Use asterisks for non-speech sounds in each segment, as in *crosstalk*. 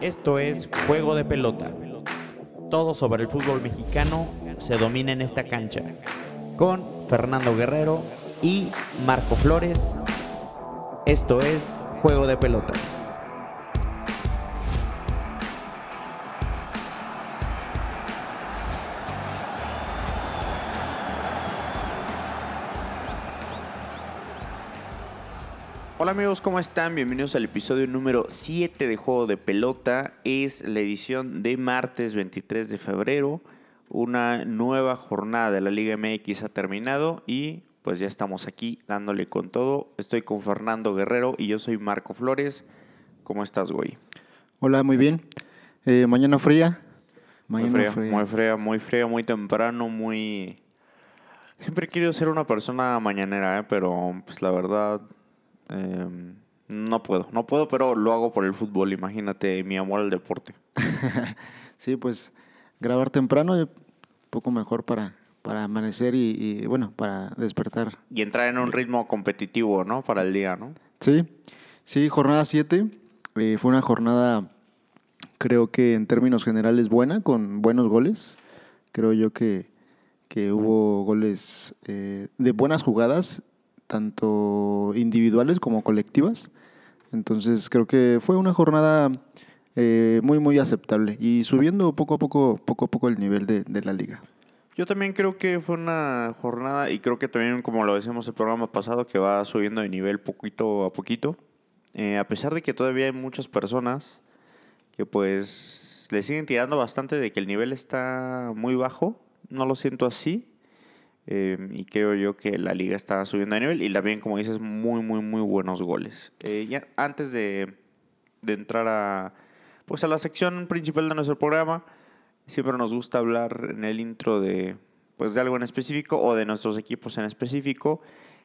Esto es Juego de Pelota. Todo sobre el fútbol mexicano se domina en esta cancha. Con Fernando Guerrero y Marco Flores. Esto es Juego de Pelota. Amigos, ¿cómo están? Bienvenidos al episodio número 7 de Juego de Pelota. Es la edición de martes 23 de febrero. Una nueva jornada de la Liga MX ha terminado y pues ya estamos aquí dándole con todo. Estoy con Fernando Guerrero y yo soy Marco Flores. ¿Cómo estás, güey? Hola, muy bien. Eh, mañana fría. Mañana muy fría, muy fría, muy fría, muy temprano, muy... Siempre he querido ser una persona mañanera, ¿eh? pero pues la verdad Em, no puedo, no puedo, pero lo hago por el fútbol. Imagínate mi amor al deporte. *laughs* sí, pues grabar temprano, un poco mejor para, para amanecer y, bueno, para despertar. Y entrar en un ritmo competitivo, ¿no? Para el día, ¿no? Sí, sí, jornada 7. Eh, fue una jornada, creo que en términos generales, buena, con buenos goles. Creo yo que, que hubo goles eh, de buenas jugadas tanto individuales como colectivas. Entonces creo que fue una jornada eh, muy, muy aceptable y subiendo poco a poco, poco a poco el nivel de, la liga. Yo también creo que fue una jornada y creo que también, como lo decíamos el programa pasado, que va subiendo de nivel poquito a poquito. Eh, a pesar de que todavía hay muchas personas que pues le siguen tirando bastante de que el nivel está muy bajo, no lo siento así. Em, y creo yo que la liga está subiendo de nivel y también, como dices, muy, muy, muy buenos goles. Eh, ya antes de, de, entrar a, pues a la sección principal de nuestro programa, siempre nos gusta hablar en el intro de, pues de algo en específico o de nuestros equipos en específico.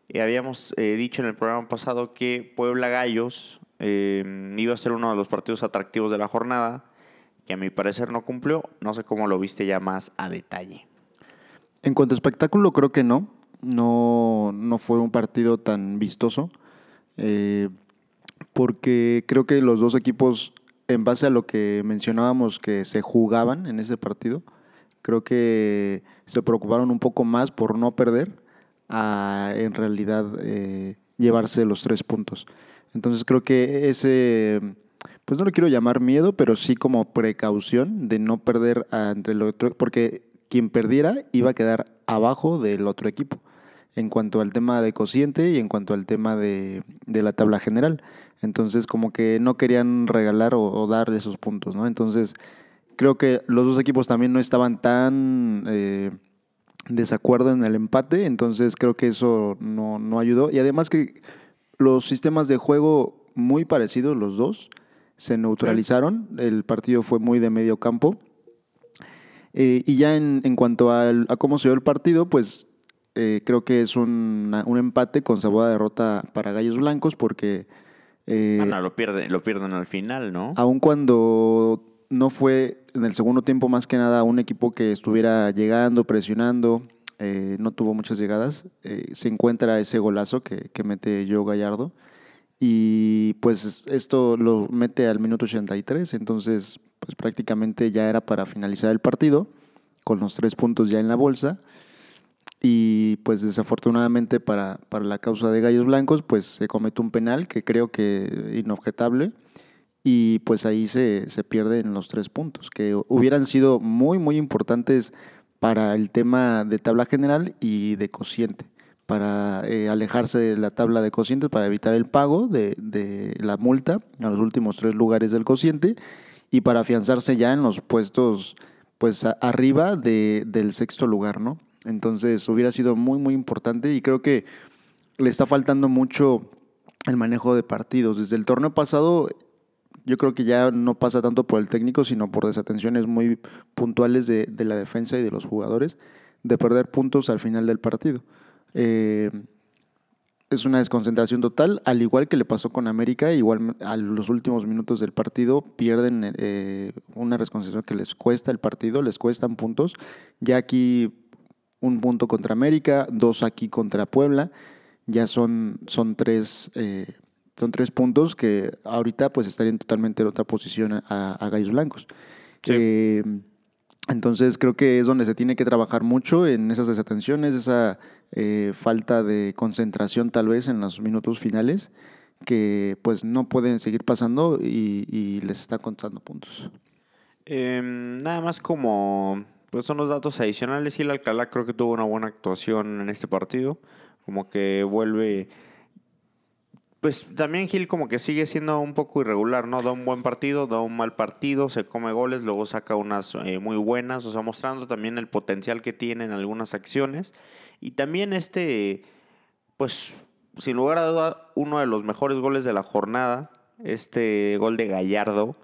y habíamos eh, dicho en el programa pasado que Puebla Gallos em, iba a ser uno de los partidos atractivos de la jornada, que a mi parecer no cumplió. No sé cómo lo viste ya más a detalle. En cuanto a espectáculo, creo que no. No, no fue un partido tan vistoso. Eh, porque creo que los dos equipos, en base a lo que mencionábamos que se jugaban en ese partido, creo que se preocuparon un poco más por no perder a en realidad eh, llevarse los tres puntos. Entonces creo que ese, pues no lo quiero llamar miedo, pero sí como precaución de no perder entre otro, porque quien perdiera iba a quedar abajo del otro equipo en cuanto al tema de cociente y en cuanto al tema de, la tabla general. Entonces, como que no querían regalar o, dar esos puntos, ¿no? Entonces, creo que los dos equipos también no estaban tan eh, desacuerdo en el empate, entonces creo que eso no, no ayudó. Y además que los sistemas de juego muy parecidos, los dos, se neutralizaron. El partido fue muy de medio campo. Eh, y ya en, en cuanto a cómo se dio el partido, pues eh, creo que es un, un empate con sabor de derrota para Gallos Blancos porque... Eh, lo, pierde, lo pierden al final, ¿no? Aun cuando no fue en el segundo tiempo más que nada un equipo que estuviera llegando, presionando, eh, no tuvo muchas llegadas, se encuentra ese golazo que, que mete Joe Gallardo y pues esto lo mete al minuto 83, entonces pues prácticamente ya era para finalizar el partido, con los tres puntos ya en la bolsa. Y pues desafortunadamente para, para la causa de Gallos Blancos, pues se comete un penal que creo que inobjetable. Y pues ahí se, se pierden los tres puntos, que hubieran sido muy, muy importantes para el tema de tabla general y de cociente, para eh, alejarse de la tabla de cocientes, para evitar el pago de, de la multa a los últimos tres lugares del cociente y para afianzarse ya en los puestos pues arriba de, del sexto lugar, ¿no? Entonces hubiera sido muy, muy importante y creo que le está faltando mucho el manejo de partidos. Desde el torneo pasado yo creo que ya no pasa tanto por el técnico, sino por desatenciones muy puntuales de, de la defensa y de los jugadores, de perder puntos al final del partido. Eh, es una desconcentración total, al igual que le pasó con América, igual a los últimos minutos del partido pierden eh, una desconcentración que les cuesta el partido, les cuestan puntos. Ya aquí un punto contra América, dos aquí contra Puebla, ya son, son tres, eh, Son tres puntos que ahorita pues estarían totalmente en otra posición a, a Gallos Blancos. Sí. Eh, entonces creo que es donde se tiene que trabajar mucho en esas desatenciones, esa eh, falta de concentración tal vez en los minutos finales, que pues no pueden seguir pasando y, les está contando puntos. Em, nada más como pues son los datos adicionales. Y el Alcalá creo que tuvo una buena actuación en este partido. Como que vuelve. Pues también Gil como que sigue siendo un poco irregular, ¿no? Da un buen partido, da un mal partido, se come goles, luego saca unas eh, muy buenas, o sea, mostrando también el potencial que tiene en algunas acciones. Y también este, pues, sin lugar a duda, uno de los mejores goles de la jornada, este gol de Gallardo,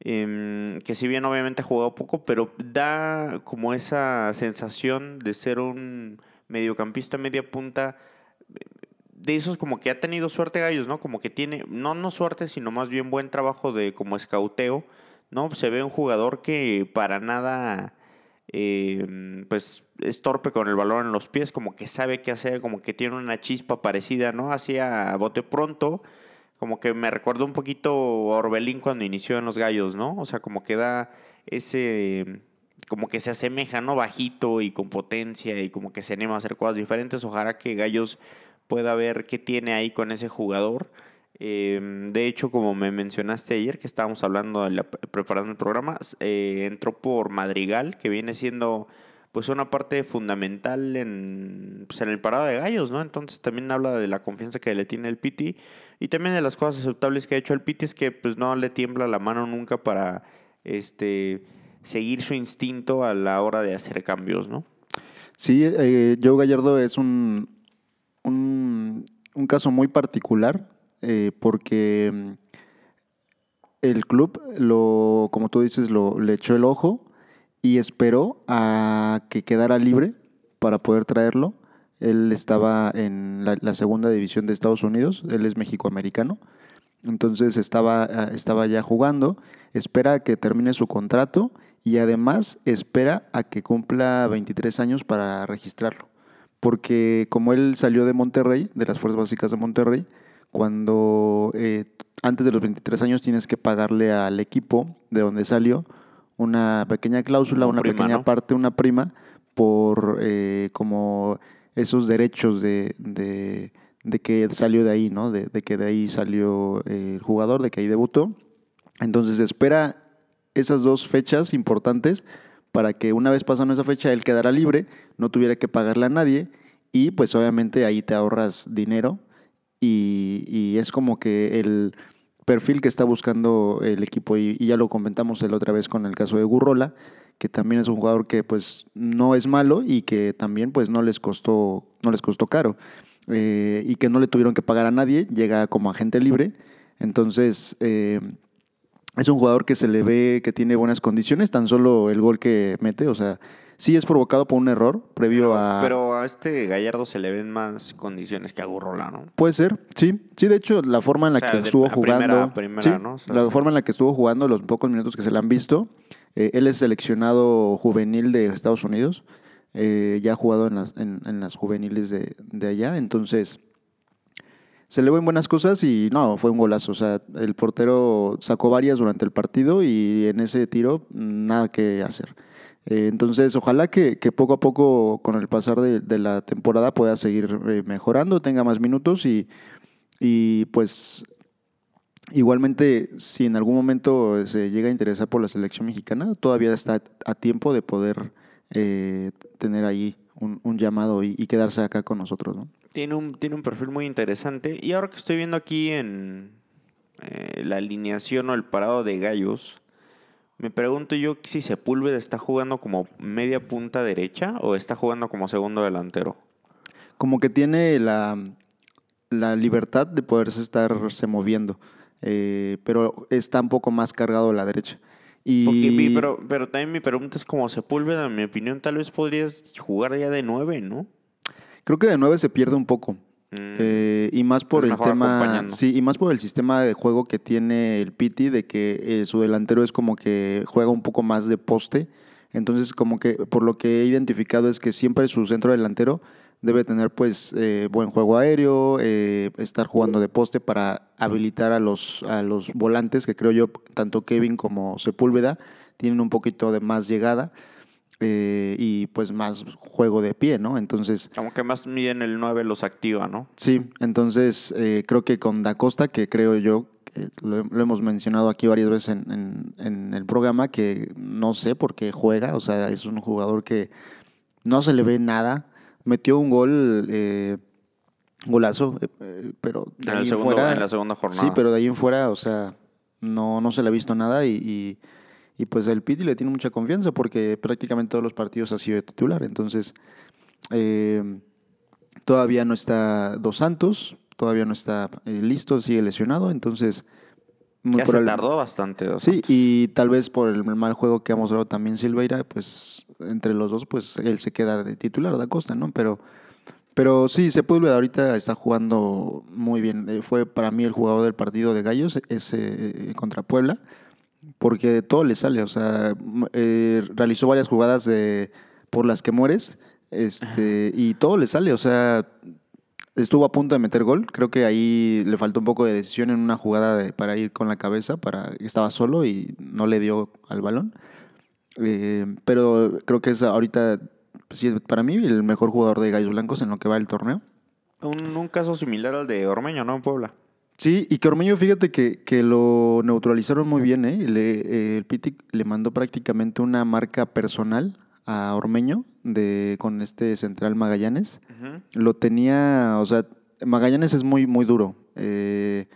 em, que si bien obviamente ha jugado poco, pero da como esa sensación de ser un mediocampista media punta de esos como que ha tenido suerte Gallos, ¿no? Como que tiene, no, no suerte, sino más bien buen trabajo de como escauteo, ¿no? Se ve un jugador que para nada, eh, pues, es torpe con el balón en los pies, como que sabe qué hacer, como que tiene una chispa parecida, ¿no? Hacia bote pronto, como que me recuerda un poquito a Orbelín cuando inició en los Gallos, ¿no? O sea, como que da ese como que se asemeja, ¿no? Bajito y con potencia y como que se anima a hacer cosas diferentes. Ojalá que Gallos pueda ver qué tiene ahí con ese jugador. Eh, de hecho, como me mencionaste ayer, que estábamos hablando, preparando el programa, eh, entró por Madrigal, que viene siendo pues una parte fundamental en, pues, en el parado de gallos, ¿no? Entonces también habla de la confianza que le tiene el Piti y también de las cosas aceptables que ha hecho el Piti es que pues no le tiembla la mano nunca para este seguir su instinto a la hora de hacer cambios, ¿no? Sí, eh, Joe Gallardo es un, un caso muy particular eh, porque mm, el club, lo, como tú dices, lo, le echó el ojo y esperó a que quedara libre para poder traerlo. Él estaba en la, segunda división de Estados Unidos, él es mexicoamericano, entonces estaba, ah, estaba ya jugando, espera a que termine su contrato y además espera a que cumpla 23 años para registrarlo. Porque como él salió de Monterrey, de las Fuerzas Básicas de Monterrey, cuando eh, antes de los 23 años tienes que pagarle al equipo de donde salió una pequeña cláusula, Una una prima, pequeña ¿no? parte, una prima, por eh, como esos derechos de, de, de que salió de ahí, ¿no? De, de que de ahí salió el jugador, de que ahí debutó. Entonces espera esas dos fechas importantes para que una vez pasando esa fecha él quedara libre, no tuviera que pagarle a nadie y pues obviamente ahí te ahorras dinero y, y es como que el perfil que está buscando el equipo y, ya lo comentamos la otra vez con el caso de Gurrola, que también es un jugador que pues no es malo y que también pues no les costó, no les costó caro eh, y que no le tuvieron que pagar a nadie, llega como agente libre, entonces eh, es un jugador que se le ve que tiene buenas condiciones, tan solo el gol que mete, o sea, sí es provocado por un error previo a... Pero a este Gallardo se le ven más condiciones que a Gurrola, ¿no? Puede ser, sí. Sí, de hecho, la forma en la O sea, que de- estuvo a primera- jugando. a primera, sí, ¿no? O sea, la forma en la que estuvo jugando, los pocos minutos que se le han visto. eh, él es seleccionado juvenil de Estados Unidos. eh, ya ha jugado en las, en, en las juveniles de, de allá. Entonces, se le ven buenas cosas y no, fue un golazo. O sea, el portero sacó varias durante el partido y en ese tiro, nada que hacer. Eh, entonces, ojalá que, que poco a poco, con el pasar de, la temporada, pueda seguir eh, mejorando, tenga más minutos y, y pues igualmente, si en algún momento se llega a interesar por la selección mexicana, todavía está a tiempo de poder eh, tener ahí un, llamado y, quedarse acá con nosotros, ¿no? Tiene un, tiene un perfil muy interesante. Y ahora que estoy viendo aquí en la alineación o el parado de gallos, me pregunto yo si Sepúlveda está jugando como media punta derecha o está jugando como segundo delantero. Como que tiene la, la libertad de poderse estarse moviendo, eh, pero está un poco más cargado a la derecha. Y Porque pero, pero también mi pregunta es como Sepúlveda, en mi opinión, tal vez podrías jugar ya de nueve, ¿no? creo que de nueve se pierde un poco. Mm, Eh, y más por el tema, sí, y más por el sistema de juego que tiene el Piti, de que eh, su delantero es como que juega un poco más de poste. Entonces, como que por lo que he identificado es que siempre su centro delantero debe tener pues eh, buen juego aéreo, eh, estar jugando de poste para habilitar a los, a los volantes, que creo yo, tanto Kevin como Sepúlveda, tienen un poquito de más llegada. Eh, y pues más juego de pie, ¿no? Entonces... Como que más bien el 9 los activa, ¿no? Sí, entonces eh, creo que con Da Costa, que creo yo, lo, hemos mencionado aquí varias veces en, en, el programa, que no sé por qué juega, o sea, es un jugador que no se le ve nada, metió un gol... Eh, golazo, pero de en ahí fuera, en la segunda jornada. Sí, pero de ahí en fuera, o sea, no, no se le ha visto nada y y pues el Piti le tiene mucha confianza porque prácticamente todos los partidos ha sido de titular. Entonces, eh, todavía no está Dos Santos, todavía no está eh, listo, sigue lesionado. Entonces, muy ya se tardó bastante. sí, y tal vez por el mal juego que ha mostrado también Silveira, pues entre los dos, pues él se queda de titular, da costa, ¿no? Pero, pero sí, Sepúlveda ahorita está jugando muy bien. Eh, fue para mí el jugador del partido de Gallos, ese contra Puebla porque todo le sale, o sea, eh, realizó varias jugadas de, por las que mueres, este, y todo le sale, o sea, estuvo a punto de meter gol, creo que ahí le faltó un poco de decisión en una jugada de, para ir con la cabeza, para estaba solo y no le dio al balón, eh, pero creo que es ahorita, sí, para mí, el mejor jugador de Gallos Blancos en lo que va el torneo. Un, un caso similar al de Ormeño, ¿no? En Puebla. Sí, y que Ormeño, fíjate que, que lo neutralizaron muy bien, ¿eh? Le, eh, el Piti le mandó prácticamente una marca personal a Ormeño de, con este central Magallanes. Lo tenía, o sea, Magallanes es muy, muy duro. Eh,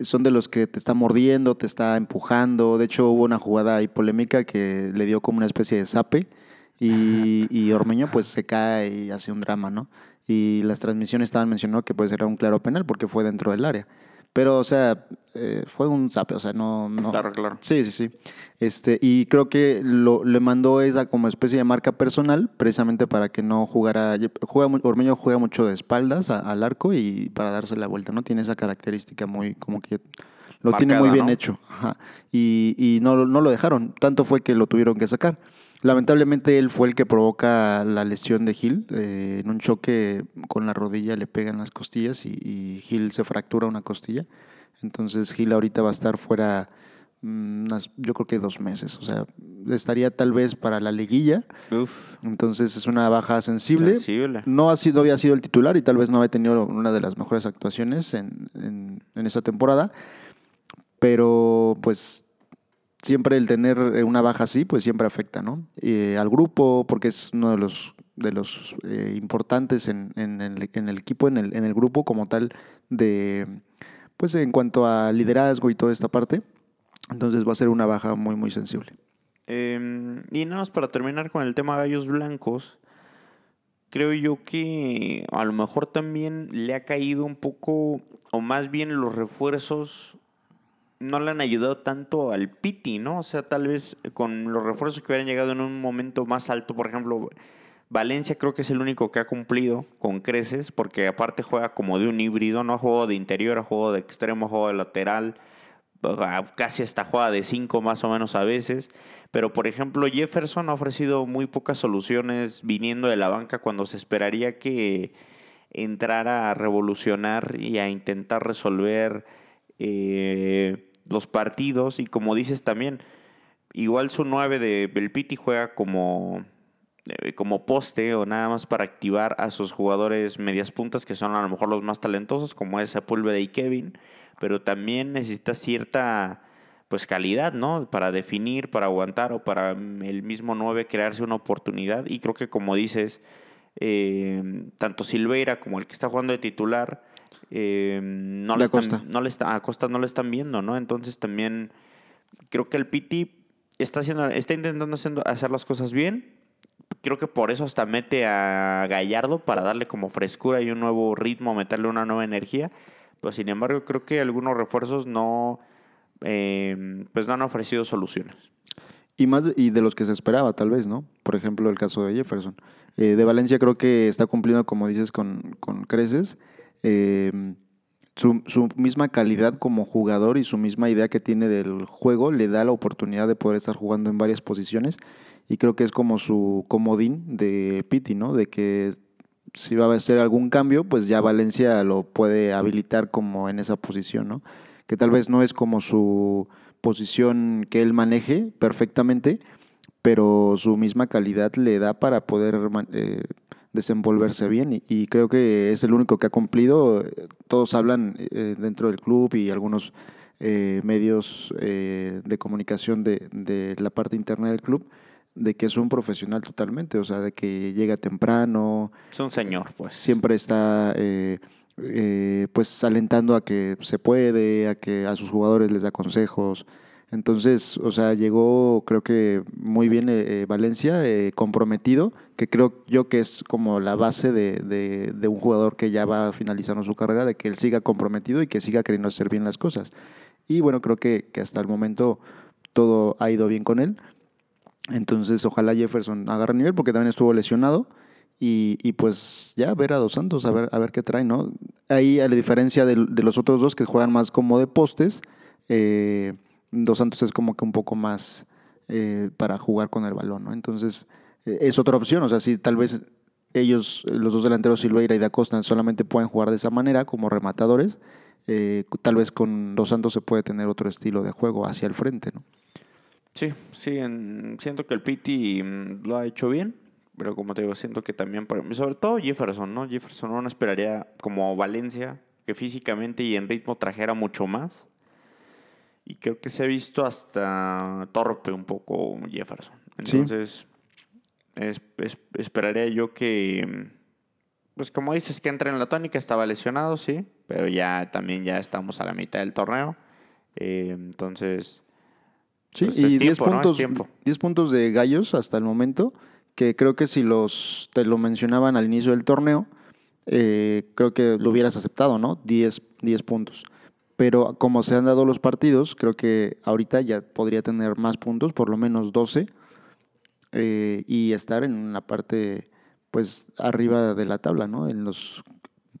son de los que te está mordiendo, te está empujando. De hecho, hubo una jugada ahí polémica que le dio como una especie de zape y, *laughs* y Ormeño pues se cae y hace un drama, ¿no? Y las transmisiones estaban mencionando que pues era un claro penal porque fue dentro del área. Pero, o sea, eh, fue un zape, o sea, no, no. Claro, claro. Sí, sí, sí. Este, y creo que lo, le mandó esa como especie de marca personal, precisamente para que no jugara. Juega, Ormeño juega mucho de espaldas al arco y para darse la vuelta, ¿no? Tiene esa característica muy, como que lo tiene muy bien hecho. Ajá. Y, y no, no lo dejaron. Tanto fue que lo tuvieron que sacar. Lamentablemente él fue el que provoca la lesión de Gil. Eh, en un choque con la rodilla le pegan las costillas y, Gil se fractura una costilla. Entonces Gil ahorita va a estar fuera, mm, yo creo que dos meses. O sea, estaría tal vez para la liguilla. Entonces es una baja sensible. No, ha sido, había sido el titular y tal vez no había tenido una de las mejores actuaciones en, en, en esa temporada. Pero pues siempre el tener eh, una baja así, pues siempre afecta, ¿no? Eh, al grupo, porque es uno de los, de los eh, importantes en, en, el, equipo, en el, en el grupo como tal, de, pues en cuanto a liderazgo y toda esta parte. Entonces va a ser una baja muy, muy sensible. Em, y nada más para terminar con el tema gallos blancos, creo yo que a lo mejor también le ha caído un poco, o más bien los refuerzos no le han ayudado tanto al Piti, ¿no? O sea, tal vez con los refuerzos que hubieran llegado en un momento más alto, por ejemplo, Valencia creo que es el único que ha cumplido con creces, porque aparte juega como de un híbrido, no juego de interior, juego de extremo, juego de lateral, casi hasta juega de cinco más o menos a veces. Pero, por ejemplo, Jefferson ha ofrecido muy pocas soluciones viniendo de la banca cuando se esperaría que entrara a revolucionar y a intentar resolver eh, los partidos y como dices también, igual su 9 de Belpiti juega como, eh, como poste o nada más para activar a sus jugadores medias puntas que son a lo mejor los más talentosos como es Sepúlveda y Kevin, pero también necesita cierta pues calidad, ¿no? Para definir, para aguantar o para el mismo 9 crearse una oportunidad y creo que como dices, eh, tanto Silveira como el que está jugando de titular, eh, no, le están, no le está, a Costa no le están viendo, ¿no? Entonces también creo que el Piti está, haciendo, está intentando hacer las cosas bien. Creo que por eso hasta mete a Gallardo para darle como frescura y un nuevo ritmo, meterle una nueva energía. Pero sin embargo, creo que algunos refuerzos no, eh, pues no han ofrecido soluciones. Y más y de los que se esperaba, tal vez, ¿no? Por ejemplo, el caso de Jefferson. Eh, de Valencia creo que está cumpliendo, como dices, con, con creces. Em, su, su, misma calidad como jugador y su misma idea que tiene del juego le da la oportunidad de poder estar jugando en varias posiciones y creo que es como su comodín de Piti, ¿no? De que si va a ser algún cambio, pues ya Valencia lo puede habilitar como en esa posición, ¿no? Que tal vez no es como su posición que él maneje perfectamente, pero su misma calidad le da para poder eh, desenvolverse bien y, creo que es el único que ha cumplido. Todos hablan eh, dentro del club y algunos eh, medios de comunicación de, de la parte interna del club de que es un profesional totalmente, o sea, de que llega temprano. Es un señor, pues. Siempre está, eh, eh, pues, alentando a que se puede, a que a sus jugadores les da consejos. Entonces, o sea, llegó, creo que muy bien eh, Valencia, comprometido, que creo yo que es como la base de, de, un jugador que ya va finalizando su carrera, de que él siga comprometido y que siga queriendo hacer bien las cosas. Y bueno, creo que, que hasta el momento todo ha ido bien con él. Entonces, ojalá Jefferson agarre nivel porque también estuvo lesionado. Y, y, pues ya ver a Dos Santos, a ver, a ver qué trae, ¿no? Ahí, a la diferencia de, los otros dos que juegan más como de postes, eh, Dos Santos es como que un poco más eh, para jugar con el balón, ¿no? Entonces, eh, es otra opción. O sea, si tal vez ellos, los dos delanteros, Silveira y Da Costa, solamente pueden jugar de esa manera como rematadores, tal vez con Dos Santos se puede tener otro estilo de juego hacia el frente, ¿no? Sí, sí, siento que el Piti mm, lo ha hecho bien, pero como te digo, siento que también, sobre todo Jefferson, ¿no? Jefferson no esperaría como Valencia, que físicamente y en ritmo trajera mucho más. Y creo que se ha visto hasta torpe un poco Jefferson. Entonces, esperaría yo que, pues como dices, que entre en la tónica, estaba lesionado, sí, pero ya también ya estamos a la mitad del torneo. Eh, entonces Sí, pues y 10 puntos, 10 puntos de gallos hasta el momento, que creo que si los te lo mencionaban al inicio del torneo, eh, creo que lo hubieras aceptado, ¿no? 10, 10 puntos. Pero como se han dado los partidos, creo que ahorita ya podría tener más puntos, por lo menos 12, eh, y estar en una parte, pues, arriba de la tabla, ¿no? En los,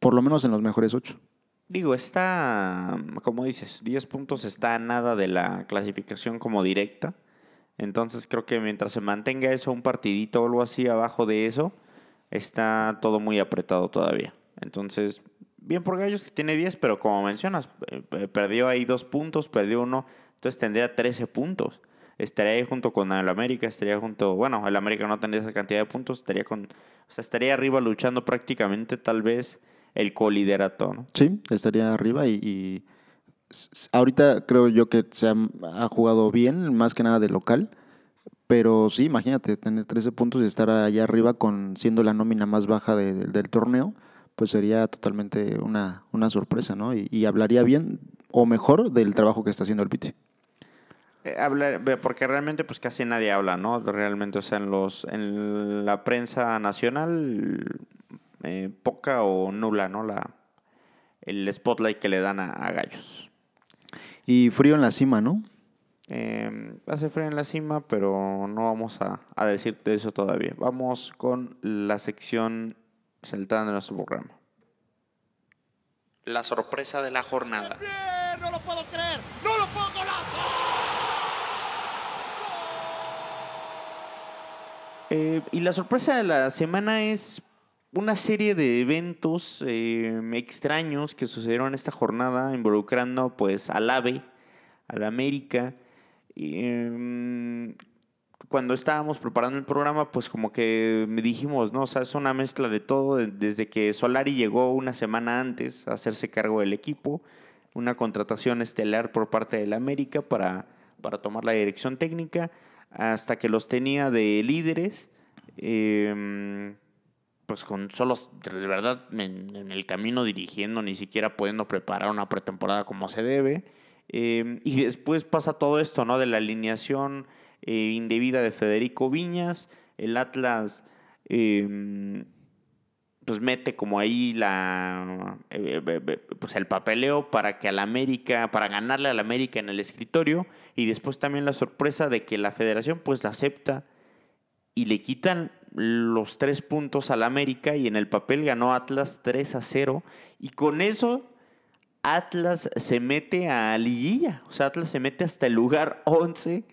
por lo menos en los mejores 8. Digo, está, como dices, 10 puntos está nada de la clasificación como directa. Entonces creo que mientras se mantenga eso, un partidito o algo así abajo de eso, está todo muy apretado todavía. Entonces, bien por Gallos que tiene 10, pero como mencionas, eh, perdió ahí dos puntos, perdió uno, entonces tendría 13 puntos. Estaría ahí junto con el América, estaría junto, bueno, el América no tendría esa cantidad de puntos, estaría con, o sea, estaría arriba luchando prácticamente tal vez el coliderato, ¿no? Sí, estaría arriba y, ahorita creo yo que se ha, jugado bien, más que nada de local. Pero sí, imagínate, tener 13 puntos y estar allá arriba con siendo la nómina más baja del torneo, pues sería totalmente una, una sorpresa, ¿no? Y, hablaría bien o mejor del trabajo que está haciendo el Piti. Eh, porque realmente pues casi nadie habla, ¿no? Realmente, o sea, en, los, en la prensa nacional eh, poca o nula, ¿no? La, el spotlight que le dan a, Gallos. Y frío en la cima, ¿no? Eh, hace frío en la cima, pero no vamos a, a decirte eso todavía. Vamos con la sección de nuestro programa. La sorpresa de la jornada. ¡No lo puedo creer! ¡No lo puedo eh, y la sorpresa de la semana es una serie de eventos eh, extraños que sucedieron esta jornada involucrando pues al AVE, al América. Em, cuando estábamos preparando el programa, pues como que dijimos, ¿no? O sea, es una mezcla de todo, desde que Solari llegó una semana antes a hacerse cargo del equipo, una contratación estelar por parte del América para, para tomar la dirección técnica, hasta que los tenía de líderes. Eh, pues con solos, de verdad, en, el camino dirigiendo, ni siquiera pudiendo preparar una pretemporada como se debe. Em, y después pasa todo esto, ¿no? De la alineación eh, indebida de Federico Viñas. El Atlas, em, pues mete como ahí la, eh, pues el papeleo para que al América, para ganarle al América en el escritorio. Y después también la sorpresa de que la federación, pues la acepta y le quitan los tres puntos al América y en el papel ganó Atlas 3 a 0 y con eso Atlas se mete a liguilla, o sea, Atlas se mete hasta el lugar 11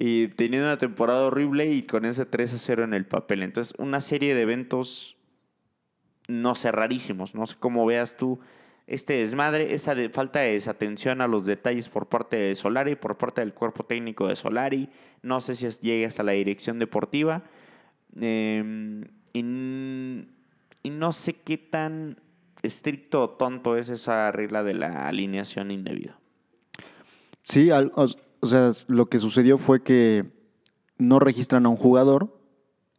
y teniendo una temporada horrible y con ese 3 a 0 en el papel. Entonces, una serie de eventos no sé, rarísimos. No sé cómo veas tú este desmadre, esa falta de desatención a los detalles por parte de Solari, por parte del cuerpo técnico de Solari. No sé si llegue hasta la dirección deportiva. Em, y, no sé qué tan estricto o tonto es esa regla de la alineación indebida. Sí, o sea, lo que sucedió fue que no registran a un jugador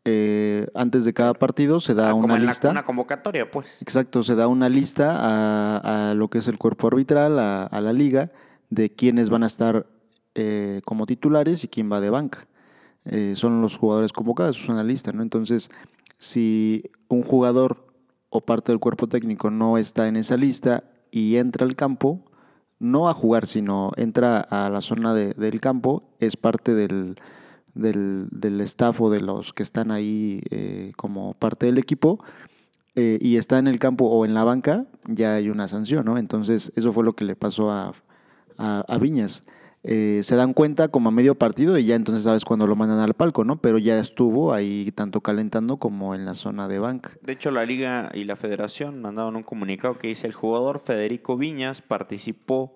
eh, antes de cada partido se da ah, una lista. una convocatoria, pues. Exacto, se da una lista a, lo que es el cuerpo arbitral, a, la liga, de quiénes van a estar eh, como titulares y quién va de banca. Eh, son los jugadores convocados, es una lista, ¿no? Entonces, si un jugador o parte del cuerpo técnico no está en esa lista y entra al campo, no a jugar, sino entra a la zona del campo, es parte del, del, del staff o de los que están ahí eh, como parte del equipo eh, y está en el campo o en la banca, ya hay una sanción, ¿no? Entonces, eso fue lo que le pasó a, a, Viñas. Eh, se dan cuenta como a medio partido y ya entonces sabes cuando lo mandan al palco, ¿no? Pero ya estuvo ahí tanto calentando como en la zona de banca. De hecho, la liga y la federación mandaron un comunicado que dice el jugador Federico Viñas participó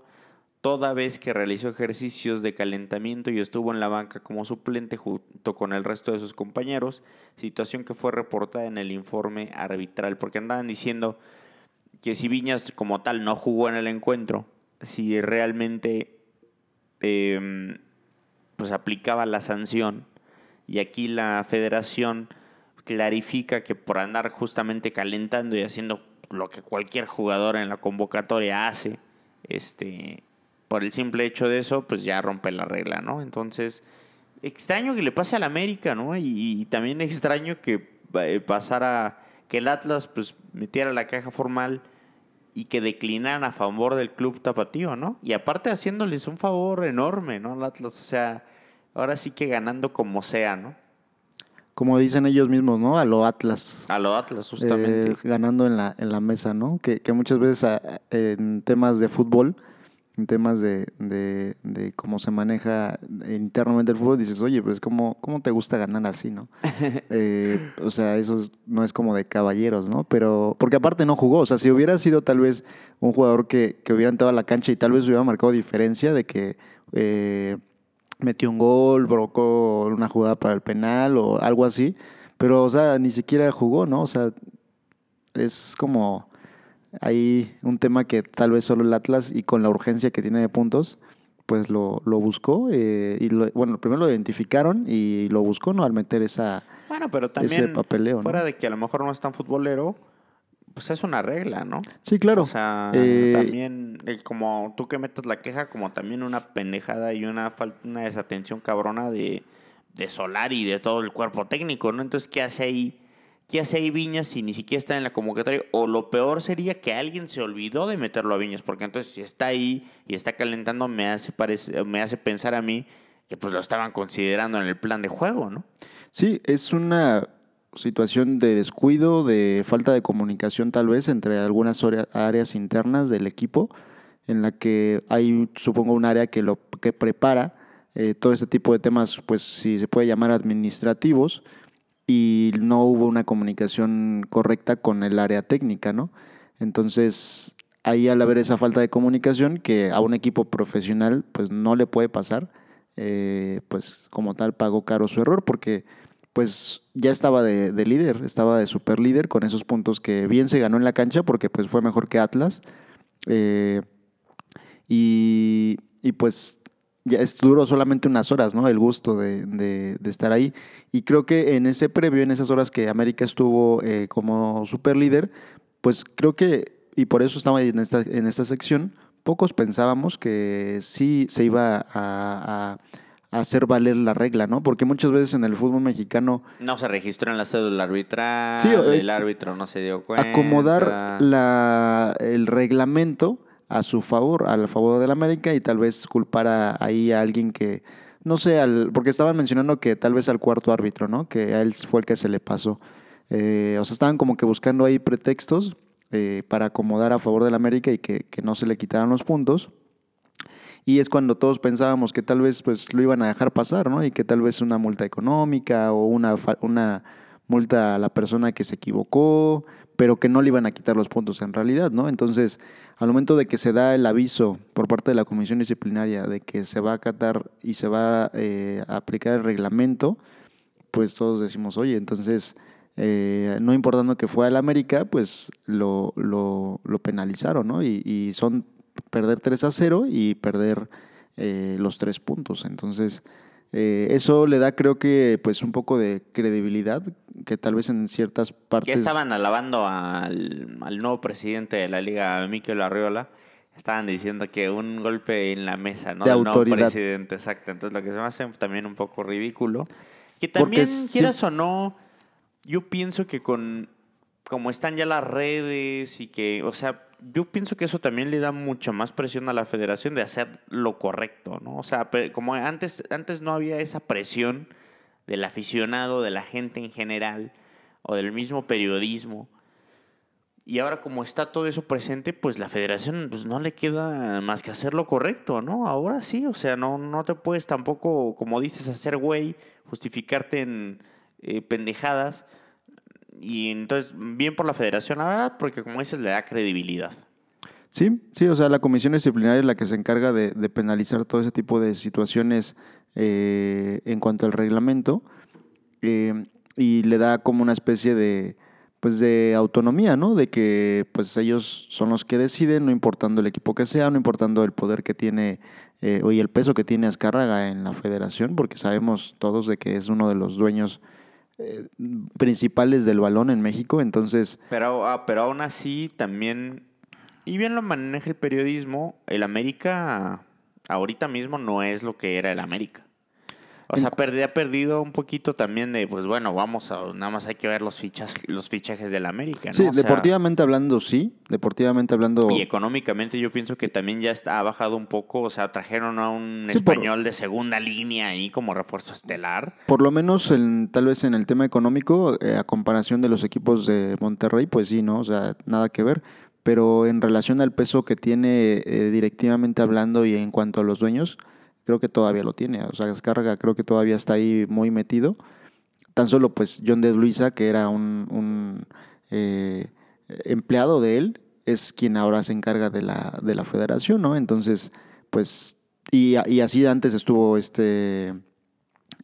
toda vez que realizó ejercicios de calentamiento y estuvo en la banca como suplente junto con el resto de sus compañeros, situación que fue reportada en el informe arbitral, porque andaban diciendo que si Viñas como tal no jugó en el encuentro, si realmente em, pues aplicaba la sanción, y aquí la federación clarifica que por andar justamente calentando y haciendo lo que cualquier jugador en la convocatoria hace, este, por el simple hecho de eso, pues ya rompe la regla, ¿no? Entonces, extraño que le pase al América, ¿no? Y, también extraño que eh, pasara, que el Atlas pues metiera la caja formal y que declinaran a favor del club tapatío, ¿no? Y aparte haciéndoles un favor enorme, ¿no? El Atlas, o sea, ahora sí que ganando como sea, ¿no? Como dicen ellos mismos, ¿no? A lo Atlas. A lo Atlas, justamente. Eh, ganando en la, en la mesa, ¿no? Que, que muchas veces en temas de fútbol en temas de, de, de, cómo se maneja internamente el fútbol, dices, oye, pues ¿cómo, cómo te gusta ganar así, no? *laughs* Eh, o sea, eso no es como de caballeros, ¿no? Pero, porque aparte no jugó, o sea, si hubiera sido tal vez un jugador que, que hubiera entrado a la cancha y tal vez hubiera marcado diferencia de que eh, metió un gol, provocó una jugada para el penal o algo así, pero, o sea, ni siquiera jugó, ¿no? O sea, es como hay un tema que tal vez solo el Atlas y con la urgencia que tiene de puntos, pues lo, lo buscó eh, y bueno, primero lo identificaron y lo buscó, ¿no? Al meter esa, bueno, pero también, ese papeleo. Fuera de que a lo mejor no es tan futbolero, pues es una regla, ¿no? Sí, claro. O sea, eh, también eh, como tú que metas la queja, como también una pendejada y una, una desatención cabrona de, de Solar y de todo el cuerpo técnico, ¿no? Entonces, ¿qué hace ahí? ¿Qué hace ahí Viñas si ni siquiera está en la convocatoria? O lo peor sería que alguien se olvidó de meterlo a Viñas, porque entonces si está ahí y está calentando, me hace, me hace pensar a mí que pues lo estaban considerando en el plan de juego, ¿no? Sí, es una situación de descuido, de falta de comunicación tal vez entre algunas áreas internas del equipo, en la que hay, supongo, un área que lo que prepara eh, todo este tipo de temas, pues si se puede llamar administrativos, y no hubo una comunicación correcta con el área técnica, ¿no? Entonces, ahí al haber esa falta de comunicación que a un equipo profesional pues no le puede pasar, eh, pues como tal pagó caro su error porque pues ya estaba de, líder, estaba de super líder con esos puntos que bien se ganó en la cancha porque pues fue mejor que Atlas. Eh, y, y pues ya duró solamente unas horas, ¿no? El gusto de, de, estar ahí. Y creo que en ese previo, en esas horas que América estuvo eh, como super líder, pues creo que, y por eso estaba en esta, en esta sección, pocos pensábamos que sí se iba a, hacer valer la regla, ¿no? Porque muchas veces en el fútbol mexicano... No se registró en la cédula arbitral, sí, eh, el árbitro no se dio cuenta. Acomodar la, el reglamento a su favor, al favor del América y tal vez culpar ahí a alguien que, no sé, al, porque estaban mencionando que tal vez al cuarto árbitro, ¿no? Que a él fue el que se le pasó. Eh, o sea, estaban como que buscando ahí pretextos eh, para acomodar a favor del América y que, no se le quitaran los puntos. Y es cuando todos pensábamos que tal vez pues lo iban a dejar pasar, ¿no? Y que tal vez una multa económica o una, una multa a la persona que se equivocó, pero que no le iban a quitar los puntos en realidad, ¿no? Entonces, al momento de que se da el aviso por parte de la comisión disciplinaria de que se va a acatar y se va eh, a aplicar el reglamento, pues todos decimos, oye, entonces, eh, no importando que fue al América, pues lo, lo, lo penalizaron, ¿no? Y, y, son perder 3 a 0 y perder eh, los tres puntos. Entonces, eh, eso le da, creo que, pues un poco de credibilidad, que tal vez en ciertas partes... Ya estaban alabando al, al nuevo presidente de la liga, Miquel Arriola. Estaban diciendo que un golpe en la mesa, ¿no? De Del nuevo autoridad. presidente, exacto. Entonces, lo que se me hace también un poco ridículo. Que también, quieras o no, yo pienso que con... Como están ya las redes y que, o sea, yo pienso que eso también le da mucha más presión a la federación de hacer lo correcto, ¿no? O sea, como antes, antes no había esa presión del aficionado, de la gente en general, o del mismo periodismo. Y ahora como está todo eso presente, pues la federación pues, no le queda más que hacer lo correcto, ¿no? Ahora sí, o sea, no, no te puedes tampoco, como dices, hacer güey, justificarte en eh, pendejadas. Y entonces, bien por la federación, la verdad, porque como dices, le da credibilidad. Sí, sí, o sea, la comisión disciplinaria es la que se encarga de, penalizar todo ese tipo de situaciones eh, en cuanto al reglamento eh, y le da como una especie de, pues, de autonomía, ¿no? De que, pues, ellos son los que deciden, no importando el equipo que sea, no importando el poder que tiene eh, o el peso que tiene Azcárraga en la federación, porque sabemos todos de que es uno de los dueños eh, principales del balón en México, entonces... Pero, ah, pero aún así también, y bien lo maneja el periodismo, el América ahorita mismo no es lo que era el América. O sea, ha perdido un poquito también de, pues bueno, vamos a, nada más hay que ver los fichas, los fichajes del América, ¿no? Sí, O sea, deportivamente hablando, sí. Deportivamente hablando. y económicamente yo pienso que también ya está, ha bajado un poco, o sea, trajeron a un Sí, por- español de segunda línea ahí como refuerzo estelar. Por lo menos, en, tal vez en el tema económico, eh, a comparación de los equipos de Monterrey, pues sí, ¿no? O sea, nada que ver. Pero en relación al peso que tiene eh, directivamente hablando y en cuanto a los dueños, creo que todavía lo tiene. O sea, Azcárraga creo que todavía está ahí muy metido. Tan solo, pues, John de Luisa, que era un, eh, empleado de él, es quien ahora se encarga de la, de la federación, ¿no? Entonces, pues, y, y así antes estuvo este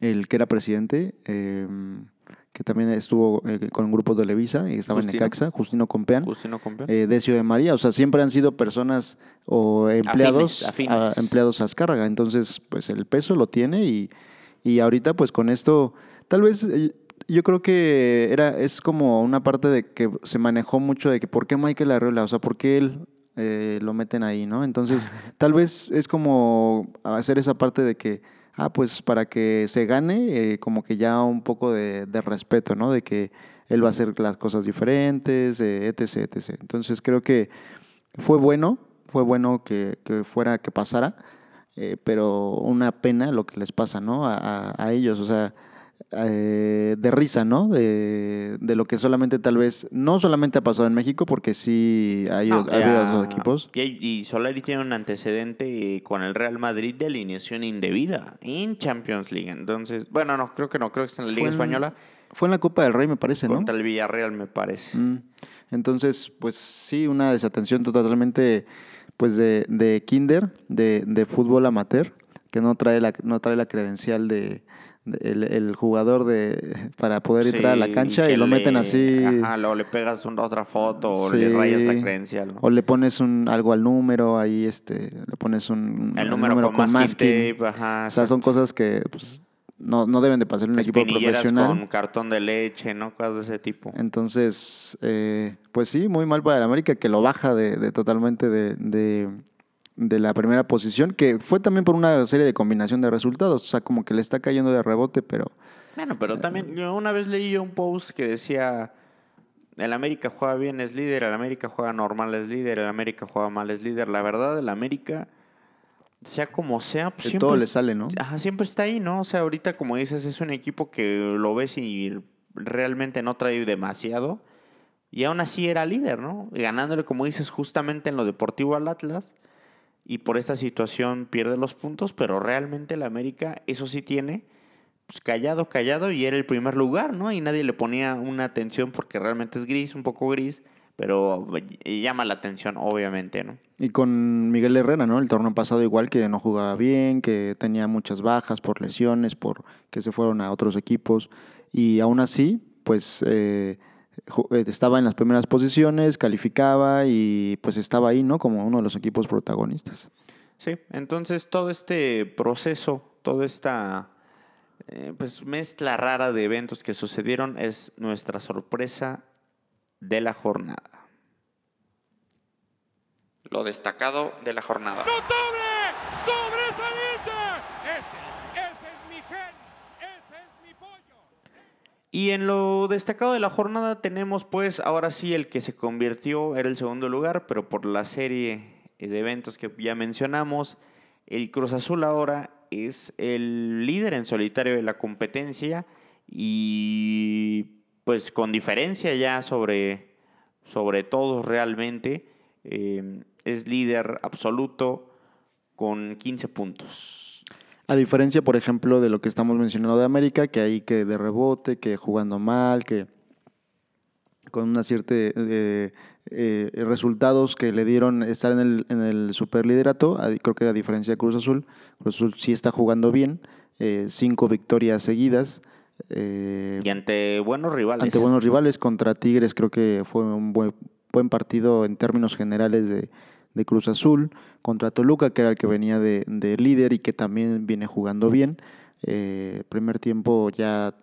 el que era presidente, eh, que también estuvo eh, con grupos de Levisa y estaba Justino. en Necaxa, Justino Compeán, Justino Compeán. eh, Decio de María, o sea, siempre han sido personas o empleados, afines. a- empleados a Azcárraga, entonces, pues el peso lo tiene y, y ahorita, pues con esto, tal vez eh, yo creo que era, es como una parte de que se manejó mucho de que por qué Michael Arreola, o sea, por qué él eh, lo meten ahí, ¿no? Entonces, *laughs* tal vez es como hacer esa parte de que, ah, pues para que se gane, eh, como que ya un poco de, respeto, ¿no? De que él va a hacer las cosas diferentes, eh, etc, etc. Entonces, creo que fue bueno, fue bueno que, fuera, que pasara, eh, pero una pena lo que les pasa, ¿no? A, a- a ellos, o sea, eh, de risa, ¿no? De, de lo que solamente tal vez, no solamente ha pasado en México, porque sí hay, No, ha habido otros equipos. Y, y Solari tiene un antecedente con el Real Madrid de alineación indebida en Champions League. Entonces, bueno, no, creo que no, creo que está en la Liga en- Española Fue en la Copa del Rey, me parece, ¿no? contra el Villarreal, me parece. Mm. Entonces, pues sí, una desatención totalmente pues de, de kinder, de, de fútbol amateur, que no trae la, no trae la credencial de, de- el, el jugador de para poder entrar a la cancha y, lo meten así. Ajá, luego le pegas una otra foto o le rayas la credencial. ¿no? O le pones un algo al número, ahí este, le pones un el número, con, masking tape, ajá. O sea, son cosas que pues, no, no deben de pasar en un equipo profesional. con cartón de leche, ¿no? Cosas de ese tipo. Entonces, eh, pues sí, muy mal para el América que lo baja de, de totalmente de, de- de la primera posición, que fue también por una serie de combinación de resultados. O sea, como que le está cayendo de rebote, pero Bueno, pero también yo una vez leí un post que decía el América juega bien es líder, el América juega normal es líder, el América juega mal es líder. La verdad, el América, sea como sea, pues de siempre, todo le sale, ¿no? ajá, siempre está ahí, ¿no? O sea, ahorita como dices, es un equipo que lo ves y realmente no trae demasiado. Y aún así era líder, ¿no? Ganándole, como dices, justamente en lo deportivo al Atlas. Y por esta situación pierde los puntos, pero realmente el América, eso sí tiene, pues, callado, callado y era el primer lugar, ¿no? Y nadie le ponía una atención porque realmente es gris, un poco gris, pero llama la atención, obviamente, ¿no? Y con Miguel Herrera, ¿no? El torneo pasado igual que no jugaba bien, que tenía muchas bajas por lesiones, por que se fueron a otros equipos. Y aún así, pues eh, estaba en las primeras posiciones, calificaba y pues estaba ahí, ¿no? Como uno de los equipos protagonistas. Sí, entonces todo este proceso, toda esta eh, pues mezcla rara de eventos que sucedieron es nuestra sorpresa de la jornada. Lo destacado de la jornada. ¡Notable! ¡Sobresaliente! Ese, ese es mi gen, ese es mi pollo. Y en lo destacado de la jornada tenemos pues ahora sí el que se convirtió, era el segundo lugar, pero por la serie de eventos que ya mencionamos, el Cruz Azul ahora es el líder en solitario de la competencia y pues con diferencia ya sobre, sobre todos realmente, eh, es líder absoluto con 15 puntos. A diferencia, por ejemplo, de lo que estamos mencionando de América, que hay que de rebote, que jugando mal, que con una cierta eh, eh, resultados que le dieron estar en el, en el superliderato, creo que a diferencia de Cruz Azul, Cruz Azul sí está jugando bien, eh, cinco victorias seguidas. y ante buenos rivales. Ante buenos rivales, contra Tigres creo que fue un buen, buen partido en términos generales de, de Cruz Azul, contra Toluca, que era el que venía de, de líder y que también viene jugando bien. primer tiempo ya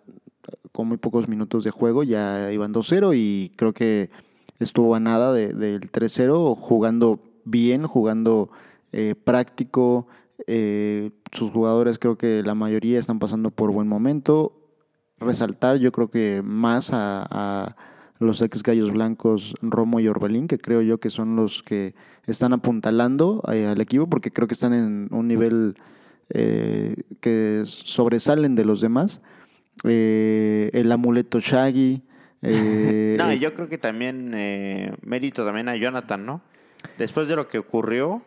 con muy pocos minutos de juego, ya iban 2-0 y creo que estuvo a nada del 3-0, jugando bien, jugando eh, práctico. Eh, sus jugadores creo que la mayoría están pasando por buen momento. Resaltar yo creo que más a, los ex gallos blancos Romo y Orbelín, que creo yo que son los que están apuntalando eh, al equipo, porque creo que están en un nivel que sobresalen de los demás. Eh, el amuleto Shaggy. Eh, *laughs* no, yo creo que también eh, mérito también a Jonathan, ¿no? Después de lo que ocurrió,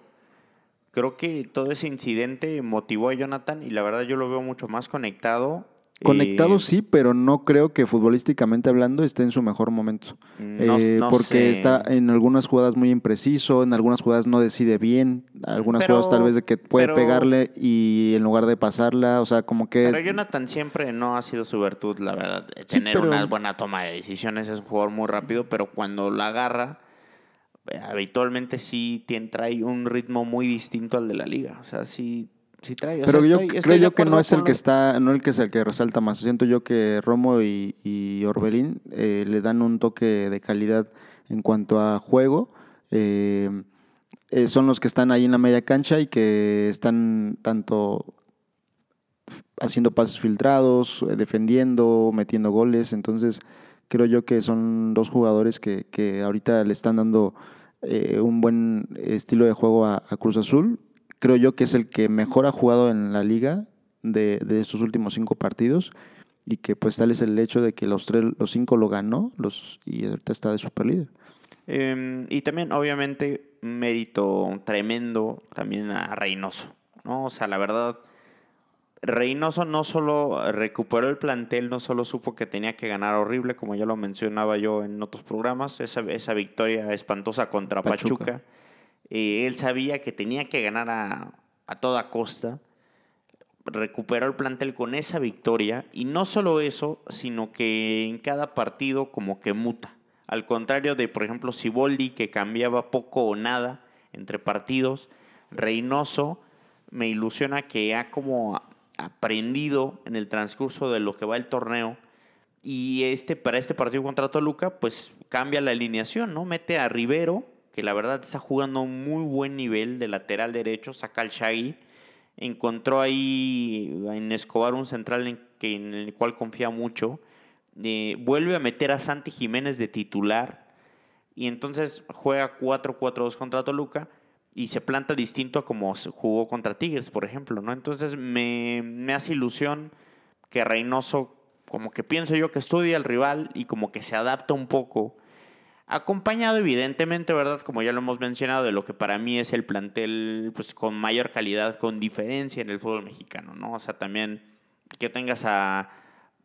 creo que todo ese incidente motivó a Jonathan y la verdad yo lo veo mucho más conectado Conectado sí, pero no creo que futbolísticamente hablando esté en su mejor momento. Eh, porque está en algunas jugadas muy impreciso, en algunas jugadas no decide bien, algunas jugadas tal vez de que puede pegarle y en lugar de pasarla, o sea, como que... Pero Jonathan siempre no ha sido su virtud, la verdad. Tener una buena toma de decisiones, es un jugador muy rápido, pero cuando la agarra, eh, habitualmente sí tiene, trae un ritmo muy distinto al de la liga. O sea, sí pero yo creo yo que no es el que está, no el que es el que resalta más. Siento yo que Romo y, Orbelín eh, le dan un toque de calidad en cuanto a juego. Eh, eh, son los que están ahí en la media cancha y que están tanto haciendo pases filtrados, defendiendo, metiendo goles. Entonces, creo yo que son dos jugadores que, que ahorita le están dando un buen estilo de juego a Cruz Azul creo yo que es el que mejor ha jugado en la liga de, de sus últimos cinco partidos y que pues tal es el hecho de que los tres, los cinco lo ganó los, y ahorita está de super líder. Em, y también, obviamente, mérito tremendo también a Reynoso, ¿no? O sea, la verdad, Reynoso no solo recuperó el plantel, no solo supo que tenía que ganar horrible, como ya lo mencionaba yo en otros programas, esa, esa victoria espantosa contra Pachuca eh, él sabía que tenía que ganar a, toda costa. Recuperó el plantel con esa victoria. Y no solo eso, sino que en cada partido como que muta. Al contrario de, por ejemplo, Siboldi, que cambiaba poco o nada entre partidos. Reynoso me ilusiona que ha como aprendido en el transcurso de lo que va el torneo. Y este, para este partido contra Toluca, pues cambia la alineación, ¿no? Mete a Rivero, que la verdad está jugando un muy buen nivel de lateral derecho, saca al Shaggy. Encontró ahí en Escobar un central en, que, en el cual confía mucho. Eh, vuelve a meter a Santi Jiménez de titular. Y entonces juega 4-4-2 contra Toluca y se planta distinto a como jugó contra Tigres, por ejemplo, ¿no? Entonces me, me, hace ilusión que Reynoso, como que pienso yo que estudia al rival y como que se adapta un poco Acompañado, evidentemente, ¿verdad? Como ya lo hemos mencionado, de lo que para mí es el plantel pues, con mayor calidad, con diferencia en el fútbol mexicano, ¿no? O sea, también que tengas a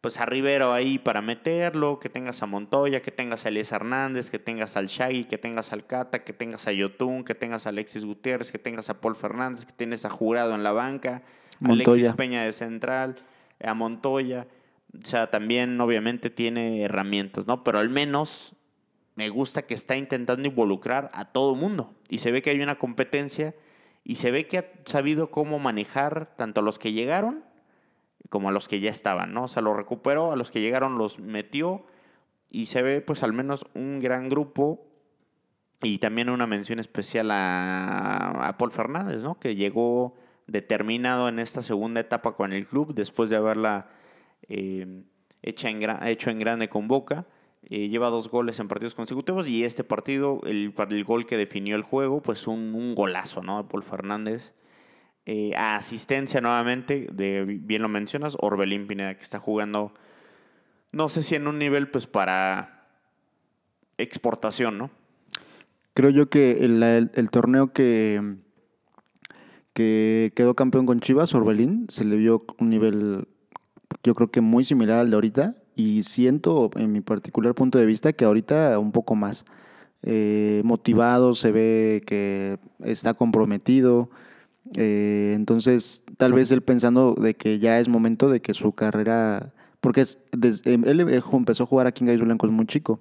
pues a Rivero ahí para meterlo, que tengas a Montoya, que tengas a Elías Hernández, que tengas al Shaggy, que tengas al Cata, que tengas a Yotun, que tengas a Alexis Gutiérrez, que tengas a Paul Fernández, que tienes a Jurado en la banca, Alexis Peña de central, a Montoya. O sea, también obviamente tiene herramientas, ¿no? Pero al menos me gusta que está intentando involucrar a todo mundo. Y se ve que hay una competencia y se ve que ha sabido cómo manejar tanto a los que llegaron como a los que ya estaban, ¿no? O sea, lo recuperó, a los que llegaron los metió y se ve pues al menos un gran grupo y también una mención especial a, Paul Fernández, ¿no? Que llegó determinado en esta segunda etapa con el club después de haberla eh, hecha en, hecho en grande con Boca. Eh, lleva dos goles en partidos consecutivos y este partido, el, el gol que definió el juego, pues un, un golazo, ¿no? De Paul Fernández. Eh, asistencia nuevamente, de, bien lo mencionas, Orbelín Pineda, que está jugando, no sé si en un nivel pues para exportación, ¿no? Creo yo que el, torneo que, que quedó campeón con Chivas, Orbelín, se le vio un nivel, yo creo que muy similar al de ahorita, y siento, en mi particular punto de vista, que ahorita un poco más. Eh, motivado, se ve que está comprometido, eh, entonces, tal vez él pensando de que ya es momento de que su carrera, porque es, em, él empezó a jugar aquí en Gallos Blancos muy chico.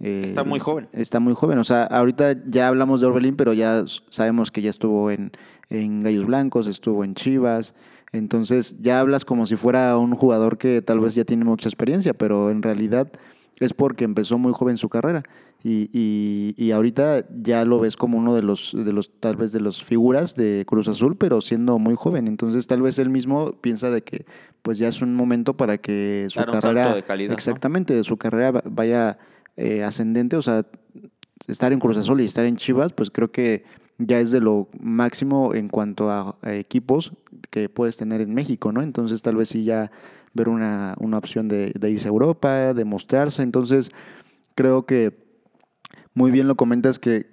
Eh, está muy joven. Está muy joven. O sea, ahorita ya hablamos de Orbelín, pero ya sabemos que ya estuvo en, en Gallos Blancos, estuvo en Chivas. Entonces ya hablas como si fuera un jugador que tal vez ya tiene mucha experiencia, pero en realidad es porque empezó muy joven su carrera. Y, y, y, ahorita ya lo ves como uno de los, de los, tal vez de los figuras de Cruz Azul, pero siendo muy joven. Entonces tal vez él mismo piensa de que pues ya es un momento para que su carrera, de calidad, exactamente, su carrera vaya eh, ascendente, o sea, estar en Cruz Azul y estar en Chivas, pues creo que ya es de lo máximo en cuanto a, equipos que puedes tener en México, ¿no? Entonces tal vez sí ya ver una, opción de, irse a Europa, de mostrarse. Entonces, creo que muy bien lo comentas que,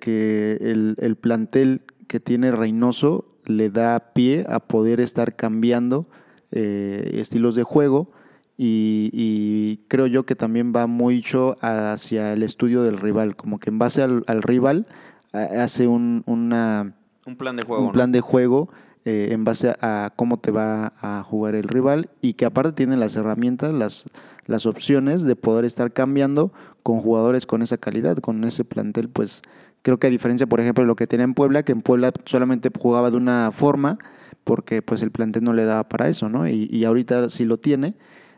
el, plantel que tiene Reynoso le da pie a poder estar cambiando eh, estilos de juego. Y, creo yo que también va mucho hacia el estudio del rival, como que en base al, rival hace un, una, un plan de juego. Un plan de juego eh, en base a, cómo te va a jugar el rival y que aparte tiene las herramientas, las, las opciones de poder estar cambiando con jugadores con esa calidad, con ese plantel, pues creo que a diferencia, por ejemplo, de lo que tenía en Puebla, que en Puebla solamente jugaba de una forma porque pues el plantel no le daba para eso, ¿no? Y, y ahorita sí lo tiene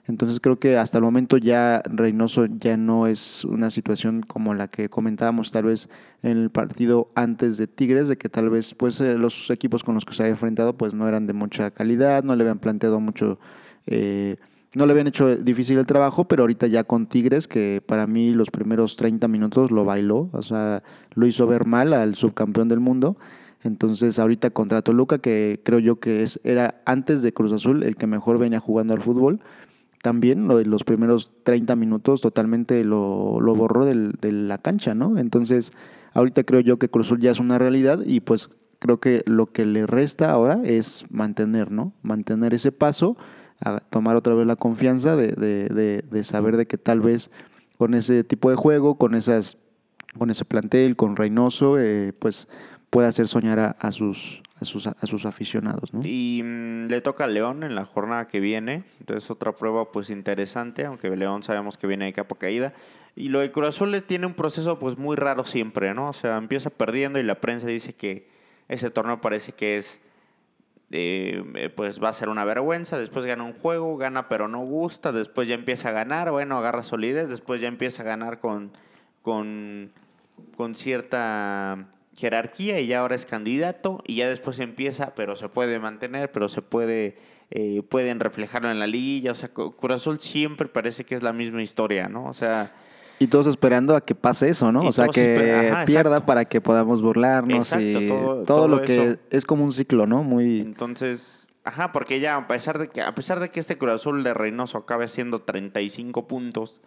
entonces creo que hasta el momento ya Reynoso ya no es una situación como la que comentábamos tal vez en el partido antes de Tigres, de que tal vez pues eh, los equipos con los que se había enfrentado pues no eran de mucha calidad, no le habían planteado mucho, eh, no le habían hecho difícil el trabajo, pero ahorita ya con Tigres, que para mí los primeros 30 minutos lo bailó, o sea, lo hizo ver mal al subcampeón del mundo. Entonces, ahorita contra Toluca, que creo yo que es, era antes de Cruz Azul el que mejor venía jugando al fútbol, también los primeros 30 minutos totalmente lo, lo borró de la cancha, ¿no? Entonces, ahorita creo yo que Cruzul ya es una realidad y pues creo que lo que le resta ahora es mantener, ¿no? Mantener ese paso, tomar otra vez la confianza de, saber de que tal vez con ese tipo de juego, con esas, con ese plantel, con Reynoso, eh, pues puede hacer soñar a, sus, a sus, a sus aficionados. ¿no? Y mm, le toca a León en la jornada que viene, entonces otra prueba pues interesante, aunque León sabemos que viene de capa caída. Y lo de Cruz Azul tiene un proceso pues muy raro siempre, ¿no? O sea, empieza perdiendo y la prensa dice que ese torneo parece que es, eh, pues va a ser una vergüenza, después gana un juego, gana pero no gusta, después ya empieza a ganar, bueno, agarra solidez, después ya empieza a ganar con, con, con cierta jerarquía y ya ahora es candidato y ya después empieza, pero se puede mantener, pero se puede, eh, pueden reflejarlo en la liguilla. O sea, Curazul siempre parece que es la misma historia, ¿no? O sea... Y todos esperando a que pase eso, ¿no? O sea, que pierda para que podamos burlarnos y todo, lo que es como un ciclo, ¿no? Muy... Entonces, ajá, porque ya a pesar de que, a pesar de que este Curazul de Reynoso acabe siendo 35 puntos,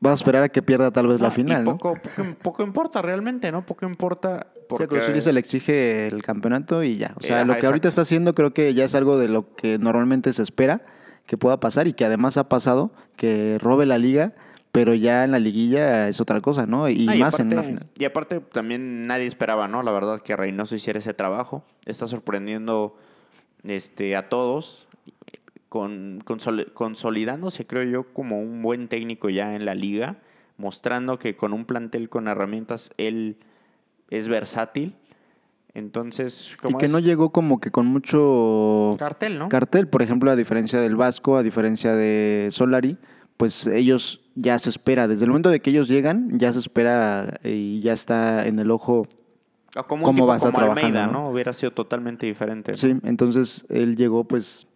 Vas a esperar a que pierda tal vez la final, poco, poco, importa realmente, ¿no? Poco importa. Porque sí, se le exige el campeonato y ya. O sea, lo que ahorita está haciendo creo que ya es algo de lo que normalmente se espera, que pueda pasar y que además ha pasado, que robe la liga, pero ya en la liguilla es otra cosa, ¿no? Y, Ah, más en aparte, una final. Y aparte también nadie esperaba, ¿no? La verdad que Reynoso hiciera ese trabajo. Está sorprendiendo este, a todos, con, consol- consolidándose, creo yo, como un buen técnico ya en la liga, mostrando que con un plantel con herramientas él es versátil. Entonces, Y que es no llegó como que con mucho cartel, ¿no? cartel, por ejemplo, a diferencia del Vasco, a diferencia de Solari, pues ellos ya se espera, desde el momento de que ellos llegan, ya se espera eh, y ya está en el ojo. Como un cómo tipo va a estar como trabajando, Almeida, ¿no? ¿no? Hubiera sido totalmente diferente. Sí, entonces él llegó pues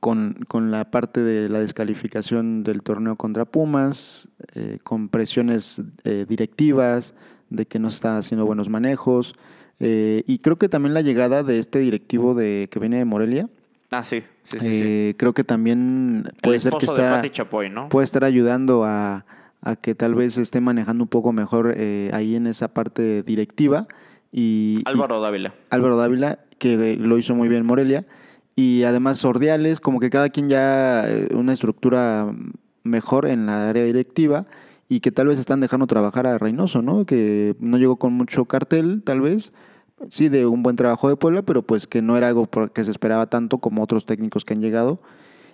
con, con la parte de la descalificación del torneo contra Pumas, eh, con presiones eh, directivas, de que no está haciendo buenos manejos, eh, y creo que también la llegada de este directivo de que viene de Morelia, Ah, sí, sí, sí. sí. eh, creo que también puede ser que está, Pati Chapoy, ¿no? puede estar ayudando a, a que tal vez esté manejando un poco mejor eh, ahí en esa parte directiva. Y, Álvaro Dávila. Álvaro Dávila, que lo hizo muy bien en Morelia. Y además Ordiales, como que cada quien ya eh, una estructura mejor en la área directiva y que tal vez están dejando trabajar a Reynoso, ¿no? Que no llegó con mucho cartel, tal vez. Sí, de un buen trabajo de Puebla, pero pues que no era algo que se esperaba tanto como otros técnicos que han llegado.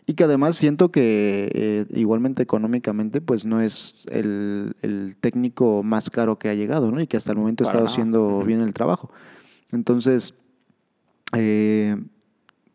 Y que además siento que eh, igualmente económicamente pues no es el, el técnico más caro que ha llegado, ¿no? Y que hasta el momento ha estado haciendo bien el trabajo. Entonces, eh,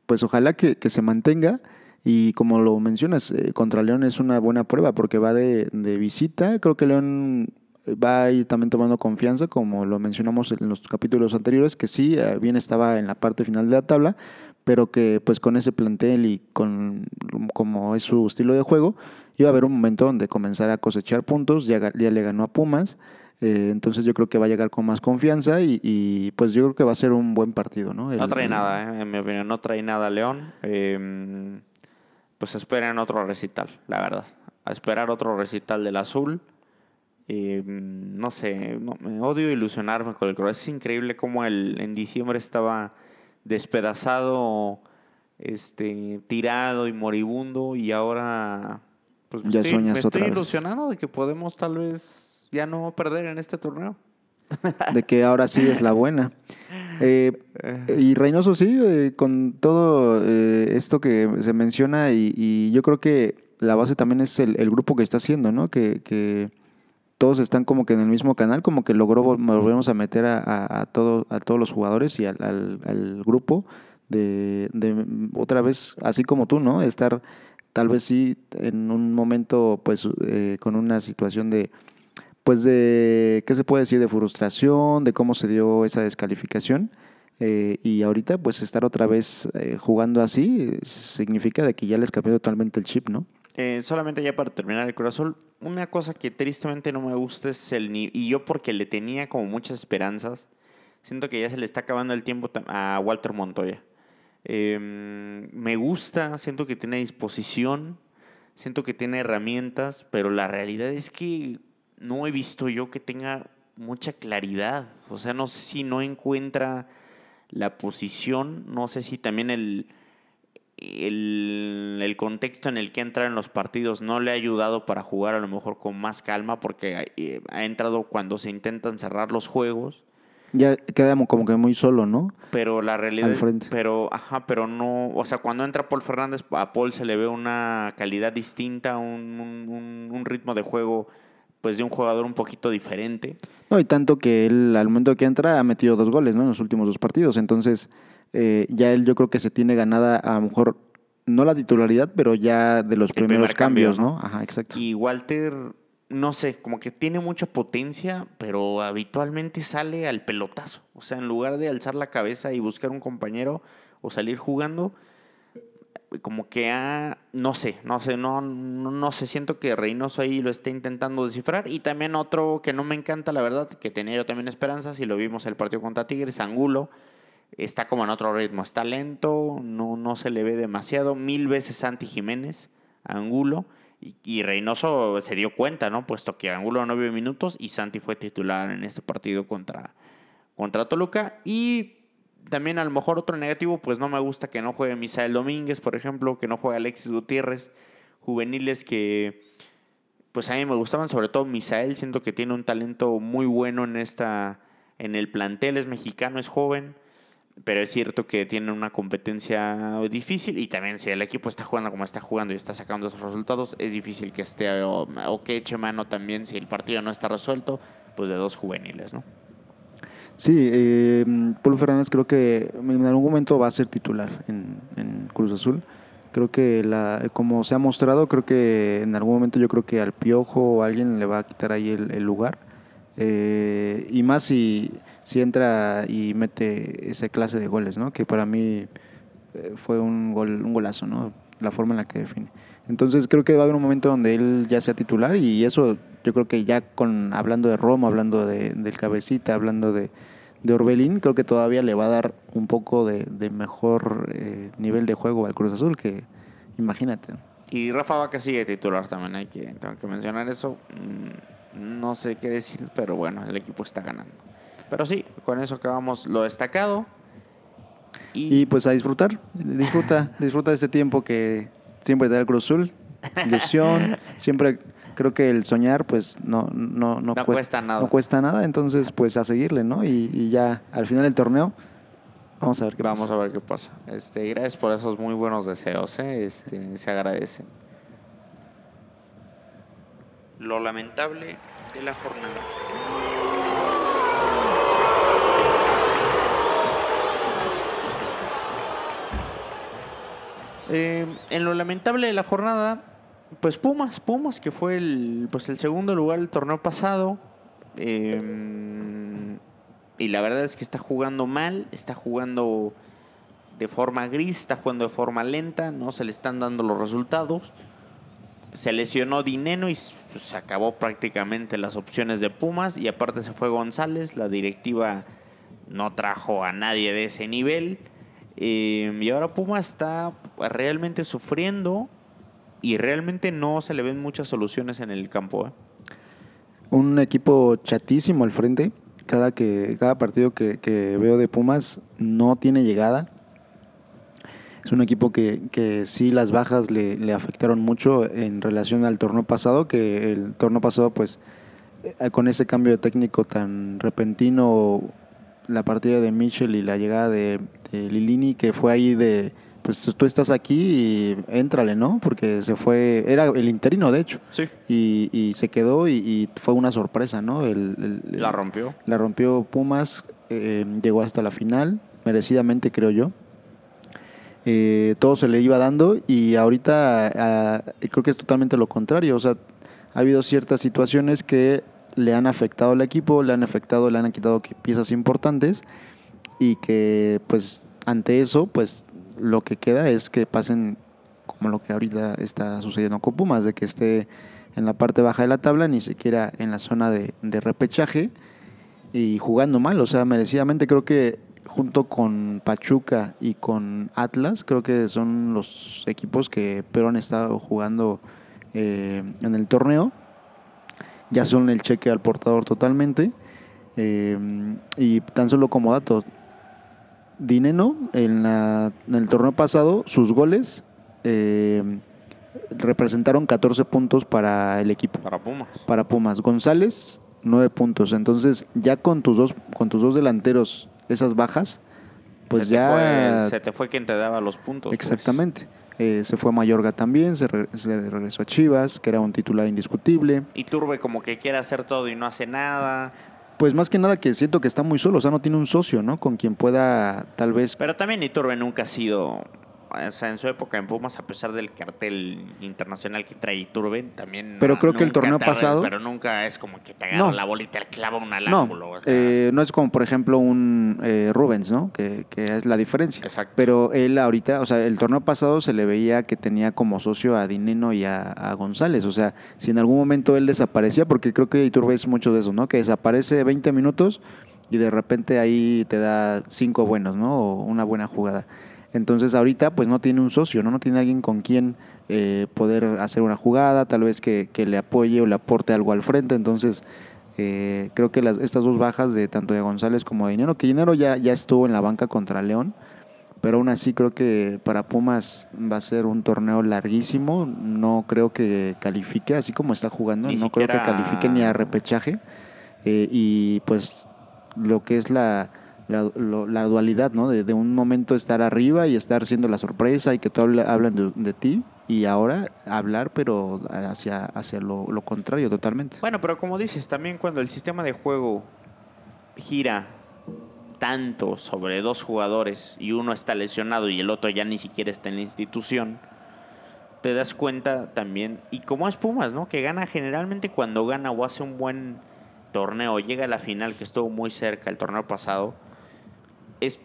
pues ojalá que, se mantenga. Y como lo mencionas, eh, contra León es una buena prueba porque va de, visita. Creo que León va a ir también tomando confianza, como lo mencionamos en los capítulos anteriores, que sí, eh, bien estaba en la parte final de la tabla, pero que pues con ese plantel y con como es su estilo de juego, iba a haber un momento donde comenzara a cosechar puntos, ya le ganó a Pumas, eh, entonces yo creo que va a llegar con más confianza y, y, pues yo creo que va a ser un buen partido, ¿no? No trae el- nada, ¿eh? en mi opinión, no trae nada León. Eh, pues esperen otro recital, la verdad. A esperar otro recital del azul. Eh, no sé, no, me odio ilusionarme con el Cruz. Es increíble cómo el, en diciembre estaba despedazado, este, tirado y moribundo y ahora pues Ya estoy, sueñas me estoy otra vez. ilusionando de que podemos tal vez ya no perder en este torneo. *laughs* de que ahora sí es la buena. Eh, y Reynoso sí, eh, con todo eh, esto que se menciona y, y yo creo que la base también es el, el grupo que está haciendo, ¿no? Que, que todos están como que en el mismo canal, como que logró vol- volvemos a meter a, a, a todo, a todos los jugadores y al, al- al grupo de, de otra vez, así como tú, ¿no? Estar tal vez sí en un momento pues eh, con una situación de pues de, ¿qué se puede decir? De frustración, de cómo se dio esa descalificación. eh, y ahorita, pues estar otra vez eh, jugando así significa de que ya les cambió totalmente el chip, ¿no? Eh, solamente ya para terminar el Cruz Azul, una cosa que tristemente no me gusta es el y yo porque le tenía como muchas esperanzas, siento que ya se le está acabando el tiempo a Walter Montoya. Eh, me gusta, siento que tiene disposición, siento que tiene herramientas, pero la realidad es que no he visto yo que tenga mucha claridad. O sea, no sé si no encuentra la posición, no sé si también el, el, el contexto en el que entra en los partidos no le ha ayudado para jugar a lo mejor con más calma porque eh, ha entrado cuando se intentan cerrar los juegos. Ya queda como que muy solo, ¿no? Pero la realidad, Al frente. pero ajá, pero no, o sea, cuando entra Paul Fernández, a Paul se le ve una calidad distinta, un- un ritmo de juego, pues de un jugador un poquito diferente. No, y tanto que él al momento que entra ha metido dos goles, ¿no? En los últimos dos partidos. Entonces, eh, ya él yo creo que se tiene ganada a lo mejor, no la titularidad, pero ya de los El primeros primer cambio, cambios, ¿no? ¿no? Ajá, exacto. Y Walter, no sé, como que tiene mucha potencia, pero habitualmente sale al pelotazo. O sea, en lugar de alzar la cabeza y buscar un compañero o salir jugando, como que ha, no sé, no sé, no, no, no sé, siento que Reynoso ahí lo está intentando descifrar. Y también otro que no me encanta, la verdad, que tenía yo también esperanzas, y lo vimos el partido contra Tigres, Angulo, está como en otro ritmo, está lento, no, no se le ve demasiado, mil veces Santi Jiménez, Angulo, y, y Reynoso se dio cuenta, ¿no? Puesto que Angulo nueve minutos y Santi fue titular en este partido contra, contra Toluca, y también a lo mejor otro negativo, pues no me gusta que no juegue Misael Domínguez, por ejemplo, que no juegue Alexis Gutiérrez, juveniles que pues a mí me gustaban, sobre todo Misael, siento que tiene un talento muy bueno en esta en el plantel, es mexicano, es joven, pero es cierto que tiene una competencia difícil y también si el equipo está jugando como está jugando y está sacando esos resultados, es difícil que esté o, que eche mano también si el partido no está resuelto, pues de dos juveniles, ¿no? Sí, eh, Pablo Fernández creo que en algún momento va a ser titular en, Cruz Azul. Creo que la, como se ha mostrado, creo que en algún momento yo creo que al Piojo o alguien le va a quitar ahí el, lugar. Eh, y más si, si entra y mete esa clase de goles, ¿no? Que para mí eh, fue un, gol, un golazo, ¿no? La forma en la que define. Entonces creo que va a haber un momento donde él ya sea titular y eso yo creo que ya con hablando de Romo, hablando de, del cabecita, hablando de, de Orbelín, creo que todavía le va a dar un poco de, mejor eh, nivel de juego al Cruz Azul, que imagínate. Y Rafa Vaca sigue titular también, hay que, tengo que mencionar eso. Mm, no sé qué decir, pero bueno, el equipo está ganando. Pero sí, con eso acabamos lo destacado. Y, pues a disfrutar, disfruta, disfruta de este tiempo que siempre te da el Cruz Azul, ilusión, siempre creo que el soñar pues no, no, no, cuesta, nada. No cuesta nada, entonces pues a seguirle, ¿no? Y, ya al final del torneo vamos a ver qué vamos pasa. a ver qué pasa. Este, gracias por esos muy buenos deseos, ¿eh? este, se agradecen. Lo lamentable de la jornada. Eh, en lo lamentable de la jornada, pues Pumas, Pumas, que fue el, pues el segundo lugar del torneo pasado. Em, y la verdad es que está jugando mal, está jugando de forma gris, está jugando de forma lenta, no se le están dando los resultados. Se lesionó Dineno y pues, se acabó prácticamente las opciones de Pumas. Y aparte se fue González, la directiva no trajo a nadie de ese nivel. Em, y ahora Pumas está realmente sufriendo y realmente no se le ven muchas soluciones en el campo. ¿eh? Un equipo chatísimo al frente. Cada, que, cada partido que, veo de Pumas no tiene llegada. Es un equipo que, que sí las bajas le, afectaron mucho en relación al torneo pasado, que el torneo pasado pues eh, con ese cambio de técnico tan repentino, la partida de Michel y la llegada de Lilini, que fue ahí de pues tú estás aquí y éntrale, ¿no? Porque se fue, era el interino de hecho. Sí. Y, se quedó y, fue una sorpresa, ¿no? El, la rompió. La rompió Pumas, eh, llegó hasta la final, merecidamente creo yo. Eh, todo se le iba dando y ahorita creo que es totalmente lo contrario. O sea, ha habido ciertas situaciones que le han afectado al equipo, le han afectado, le han quitado piezas importantes y que pues ante eso pues lo que queda es que pasen como lo que ahorita está sucediendo con Pumas, de que esté en la parte baja de la tabla, ni siquiera en la zona de, repechaje y jugando mal. O sea, merecidamente creo que junto con Pachuca y con Atlas, creo que son los equipos que pero han estado jugando eh, en el torneo. Ya son el cheque al portador totalmente. Eh, y tan solo como dato, Dineno en, el torneo pasado, sus goles eh, representaron 14 puntos para el equipo. Para Pumas. Para Pumas. González, 9 puntos. Entonces, ya con tus dos, con tus dos delanteros, esas bajas, pues ya. se te fue quien te daba los puntos. Pues. Exactamente. Eh, se fue Mayorga también, se, se, regresó a Chivas, que era un titular indiscutible. Y Turbe como que quiere hacer todo y no hace nada. Pues más que nada que siento que está muy solo, o sea, no tiene un socio, ¿no? Con quien pueda tal vez... Pero también Iturbe nunca ha sido o sea, en su época en Pumas, a pesar del cartel internacional que trae Iturbe, también. Pero creo que el torneo pasado. Pero nunca es como que te agarra la bolita y te clava un ángulo. No, eh, no es como, por ejemplo, un eh, Rubens, ¿no? Que, que, es la diferencia. Exacto. Pero él ahorita, o sea, el torneo pasado se le veía que tenía como socio a Dineno y a, a González. O sea, si en algún momento él desaparecía, porque creo que Iturbe es mucho de eso, ¿no? Que desaparece 20 minutos y de repente ahí te da cinco buenos, ¿no? O una buena jugada. Entonces ahorita pues no tiene un socio, ¿no? No tiene alguien con quien eh, poder hacer una jugada, tal vez que, le apoye o le aporte algo al frente. Entonces Eh, creo que las, estas dos bajas de tanto de González como de Dinero, que Dinero ya, ya estuvo en la banca contra León, pero aún así creo que para Pumas va a ser un torneo larguísimo. No creo que califique, así como está jugando, Ni no creo que califique ni a repechaje. Eh, y pues lo que es la, la, lo- la dualidad, ¿no? De, un momento estar arriba y estar siendo la sorpresa y que todo habla- hablan de, de ti y ahora hablar, pero hacia, hacia lo, lo contrario totalmente. Bueno, pero como dices, también cuando el sistema de juego gira tanto sobre dos jugadores y uno está lesionado y el otro ya ni siquiera está en la institución, te das cuenta también, y como es Pumas, ¿no? Que gana generalmente cuando gana o hace un buen torneo, llega a la final que estuvo muy cerca el torneo pasado, es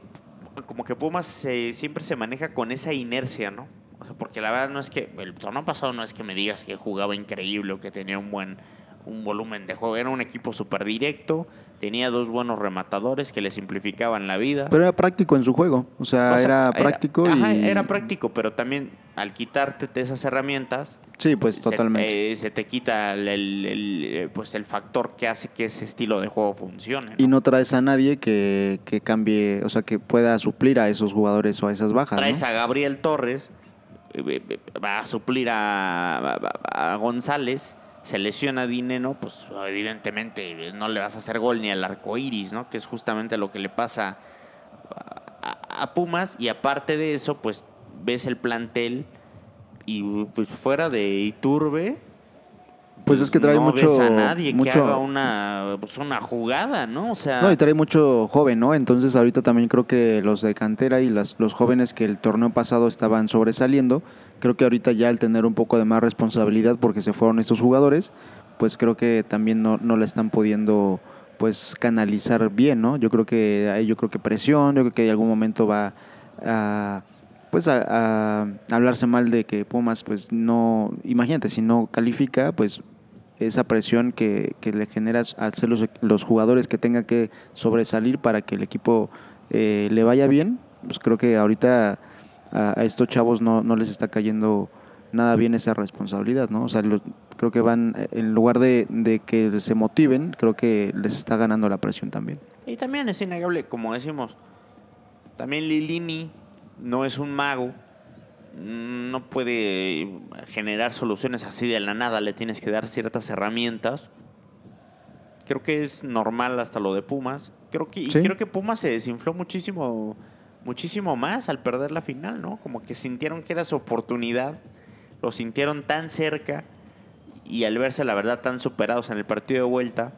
como que Pumas se- siempre se maneja con esa inercia, ¿no? O sea, porque la verdad no es que el torneo pasado no es que me digas que jugaba increíble o que tenía un buen un volumen de juego, era un equipo súper directo, tenía dos buenos rematadores que le simplificaban la vida. Pero era práctico en su juego, o sea, O sea, era práctico ajá, y... era práctico, pero también al quitarte esas herramientas, Sí, pues se- totalmente. eh, Se, te quita el, el- el, eh, pues el factor que hace que ese estilo de juego funcione. Y no traes a nadie que, que cambie, o sea, que pueda suplir a esos jugadores o a esas bajas. Traes ¿no? a Gabriel Torres, eh, eh, va a suplir a, a- a González, se lesiona Dineno, pues evidentemente no le vas a hacer gol ni al arco iris, ¿no? Que es justamente lo que le pasa a, Pumas. Y aparte de eso, pues ves el plantel y pues fuera de Iturbe. Pues es que trae no mucho- ves a nadie que haga una, pues una jugada, ¿no? O sea, No, y trae mucho joven, ¿no? Entonces ahorita también creo que los de cantera y las, los jóvenes que el torneo pasado estaban sobresaliendo, creo que ahorita ya al tener un poco de más responsabilidad porque se fueron estos jugadores, pues creo que también no, no la están pudiendo pues canalizar bien, ¿no? Yo creo que hay yo creo que presión, yo creo que en algún momento va a pues a, hablarse mal de que Pumas pues no, imagínate, si no califica, pues esa presión que, que le generas al ser los, los jugadores que tengan que sobresalir para que el equipo eh, le vaya bien, pues creo que ahorita a, a estos chavos no, no les está cayendo nada bien esa responsabilidad, ¿no? O sea, lo- creo que van, eh, en lugar de, de que se motiven, creo que les está ganando la presión también. Y también es innegable, como decimos, también Lilini no es un mago, no puede generar soluciones así de la nada, le tienes que dar ciertas herramientas. Creo que es normal hasta lo de Pumas. Creo que, y creo que Pumas se desinfló muchísimo, muchísimo más al perder la final, ¿no? Como que sintieron que era su oportunidad, lo sintieron tan cerca y al verse la verdad tan superados en el partido de vuelta,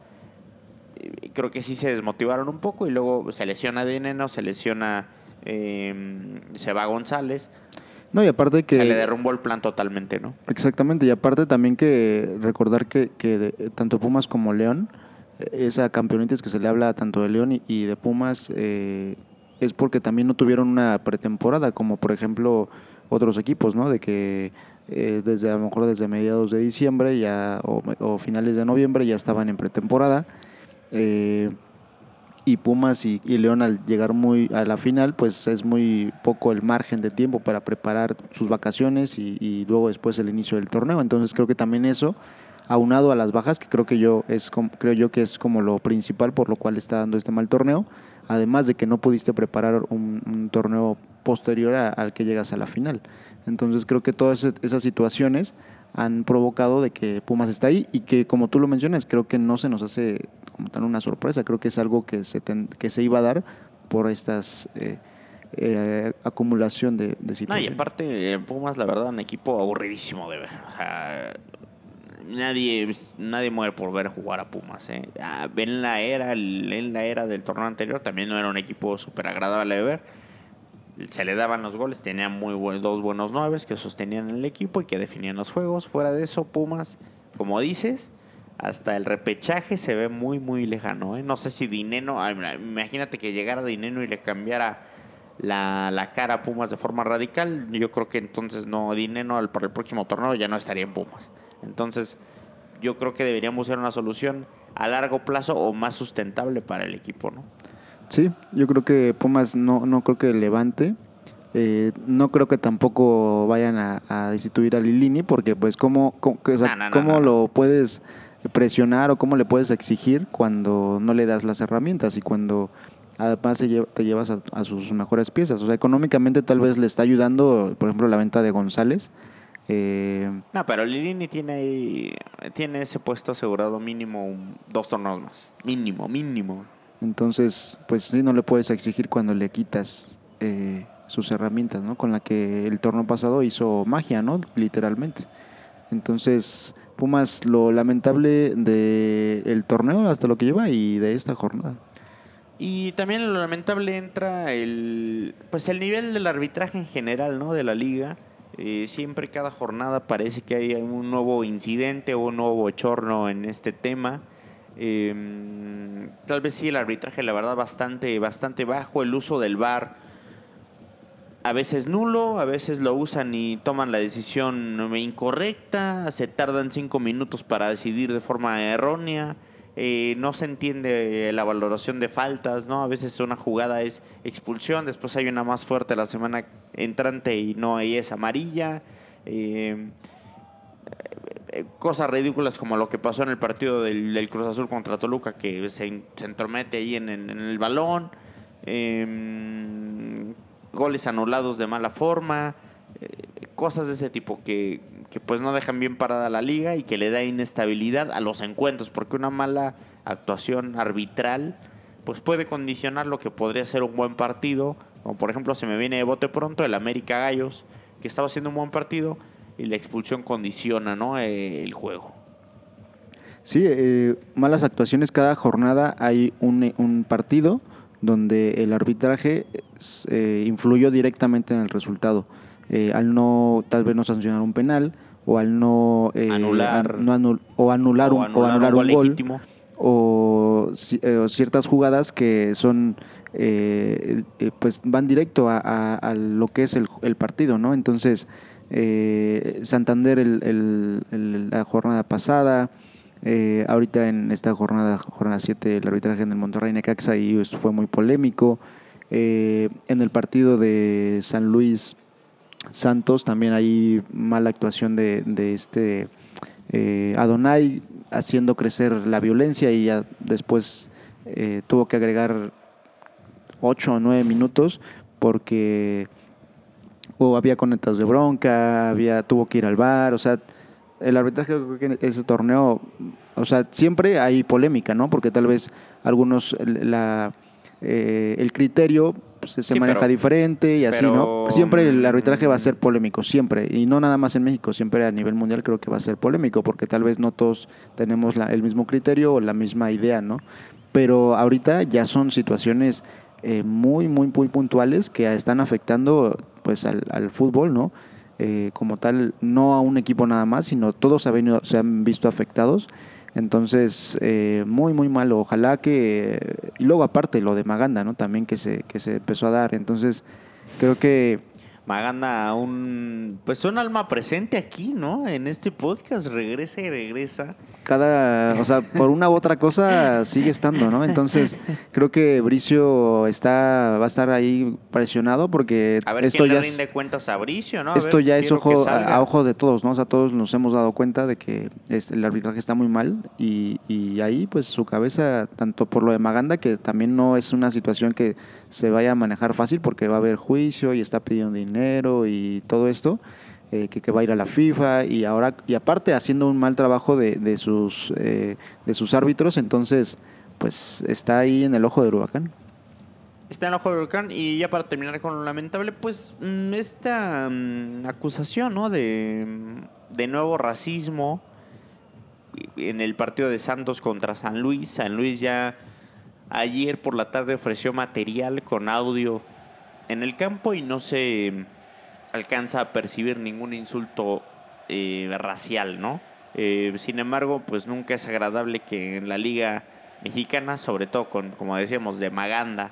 eh, creo que sí se desmotivaron un poco y luego se lesiona Dineno, se lesiona eh, se va González, No, y aparte que... se le derrumbó el plan totalmente, ¿no? Exactamente, y aparte también que recordar que, que de- tanto Pumas como León, eh, esa campeonitis que se le habla tanto de León y, y de Pumas, eh, es porque también no tuvieron una pretemporada, como por ejemplo otros equipos, ¿no? De que eh, desde a lo mejor desde mediados de diciembre ya o, finales de noviembre ya estaban en pretemporada. eh, y Pumas y, León al llegar muy a la final, pues es muy poco el margen de tiempo para preparar sus vacaciones y luego después el inicio del torneo. Entonces creo que también eso, aunado a las bajas, que creo que yo es com- creo yo que es como lo principal por lo cual está dando este mal torneo, además de que no pudiste preparar un, un torneo posterior a- al que llegas a la final. Entonces creo que todas ese- esas situaciones han provocado de que Pumas está ahí y que como tú lo mencionas, creo que no se nos hace como tal una sorpresa, creo que es algo que se, ten- que se iba a dar por estas eh, eh, acumulación de, de No, y situaciones. aparte, eh, Pumas, la verdad, un equipo aburridísimo de ver. O sea, nadie, nadie muere por ver jugar a Pumas. ¿eh? Ah, En la era, en la era del torneo anterior también no era un equipo súper agradable de ver. Se le daban los goles, tenía muy dos buenos nueves que sostenían el equipo y que definían los juegos. Fuera de eso, Pumas, como dices, hasta el repechaje se ve muy, muy lejano. ¿eh? No sé si Dineno, imagínate que llegara Dineno y le cambiara la, la cara a Pumas de forma radical. Yo creo que entonces no, Dineno para el próximo torneo ya no estaría en Pumas. Entonces, yo creo que deberíamos ser una solución a largo plazo o más sustentable para el equipo, ¿no? Sí, yo creo que Pumas no, no creo que levante. Eh, no creo que tampoco vayan a, a destituir a Lilini porque pues cómo, cómo, que, o sea, No, no, no, cómo no, no. lo puedes presionar o cómo le puedes exigir cuando no le das las herramientas y cuando además te llevas a, sus mejores piezas. O sea, económicamente tal vez le está ayudando, por ejemplo, la venta de González. Eh, no, pero Lilini tiene, tiene ese puesto asegurado mínimo dos torneos más. Mínimo, mínimo. Entonces, pues sí, no le puedes exigir cuando le quitas eh, sus herramientas, ¿no? Con la que el torneo pasado hizo magia, ¿no? Literalmente. Entonces, Pumas, lo lamentable del torneo hasta lo que lleva y de esta jornada. Y también lo lamentable entra el pues el nivel del arbitraje en general, ¿no? De la liga. Eh, siempre cada jornada parece que hay un nuevo incidente o un nuevo bochorno en este tema. Em, tal vez sí el arbitraje, la verdad, bastante, bastante bajo. El uso del VAR a veces nulo, a veces lo usan y toman la decisión incorrecta, se tardan cinco minutos para decidir de forma errónea. Eh, no se entiende la valoración de faltas, ¿no? A veces una jugada es expulsión, después hay una más fuerte la semana entrante y no hay es amarilla. Eh, eh, cosas ridículas como lo que pasó en el partido del, Cruz Azul contra Toluca, que se, entromete ahí en, el balón. Em, goles anulados de mala forma. cosas de ese tipo que, que pues no dejan bien parada la liga y que le da inestabilidad a los encuentros, porque una mala actuación arbitral pues puede condicionar lo que podría ser un buen partido, como por ejemplo se me viene de bote pronto el América Gallos, que estaba haciendo un buen partido y la expulsión condiciona ¿no? Eh, el juego. Sí, eh, malas actuaciones cada jornada hay un, un partido donde el arbitraje eh, influyó directamente en el resultado. Eh, al no tal vez no sancionar un penal o al no eh, anular. o anular un, o anular un, gol, o, eh, ciertas jugadas que son pues van directo a, lo que es el, partido no entonces Santander el, la jornada pasada ahorita en esta jornada jornada 7 el arbitraje en el Monterrey Necaxa y fue muy polémico en el partido de San Luis Santos, también hay mala actuación de, este eh, Adonai haciendo crecer la violencia y ya después eh, tuvo que agregar 8 o 9 minutos porque había conectados de bronca, había, tuvo que ir al bar, o sea, el arbitraje que ese torneo, o sea, siempre hay polémica, ¿no? Porque tal vez algunos la, eh, el criterio pues, se maneja diferente y así, ¿no? Siempre el arbitraje va a ser polémico, siempre. Y no nada más en México, siempre a nivel mundial creo que va a ser polémico, porque tal vez no todos tenemos el mismo criterio o la misma idea, ¿no? Pero ahorita ya son situaciones eh, muy, muy, muy puntuales que están afectando pues al, fútbol, ¿no? Eh, como tal, no a un equipo nada más, sino todos se han visto afectados. Entonces, eh, muy, muy malo. Ojalá que... Y luego aparte lo de Maganda, ¿no? También que se, que se empezó a dar. Entonces, creo que Maganda, un, pues un alma presente aquí, ¿no? En este podcast, regresa y regresa. Cada, o sea, por una u otra cosa sigue estando, ¿no? Entonces, creo que Bricio está, va a estar ahí presionado porque a ver esto quién ya le rinde cuentas a Bricio, ¿no? esto ya es ojo, a, ojos de todos, ¿no? O sea, todos nos hemos dado cuenta de que el arbitraje está muy mal y, y ahí, pues, su cabeza, tanto por lo de Maganda, que también no es una situación que se vaya a manejar fácil porque va a haber juicio y está pidiendo dinero y todo esto, eh, que, va a ir a la FIFA y ahora y aparte haciendo un mal trabajo de, sus eh, de sus árbitros, entonces pues está ahí en el ojo del huracán. Está en el ojo del huracán y ya para terminar con lo lamentable, pues mm, esta mm, acusación, ¿no? De, de nuevo racismo en el partido de Santos contra San Luis. San Luis ya Ayer por la tarde ofreció material con audio en el campo y no se alcanza a percibir ningún insulto eh, racial, ¿no? Eh, sin embargo, pues nunca es agradable que en la liga mexicana, sobre todo con, como decíamos, de Maganda,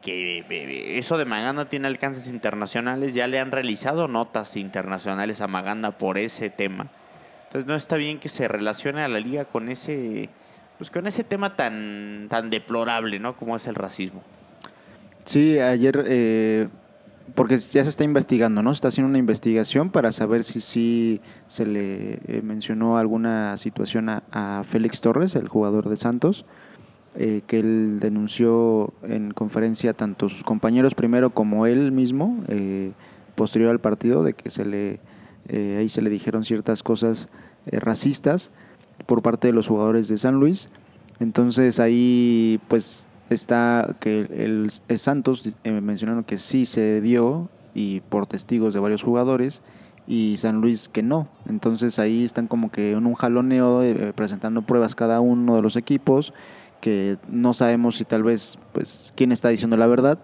que eh, eso de Maganda tiene alcances internacionales, ya le han realizado notas internacionales a Maganda por ese tema. Entonces no está bien que se relacione a la liga con ese pues con ese tema tan, tan deplorable, ¿no? Como es el racismo. Sí, ayer eh, porque ya se está investigando, ¿no? Se está haciendo una investigación para saber si sí se le eh, mencionó alguna situación a, a Félix Torres, el jugador de Santos, eh, que él denunció en conferencia tanto sus compañeros primero como él mismo, eh, posterior al partido, de que se le eh, ahí se le dijeron ciertas cosas racistas por parte de los jugadores de San Luis. Entonces ahí pues está que el, Santos mencionaron que sí se dio y por testigos de varios jugadores y San Luis que no. Entonces ahí están como que en un jaloneo presentando pruebas cada uno de los equipos que no sabemos si tal vez, pues, quién está diciendo la verdad,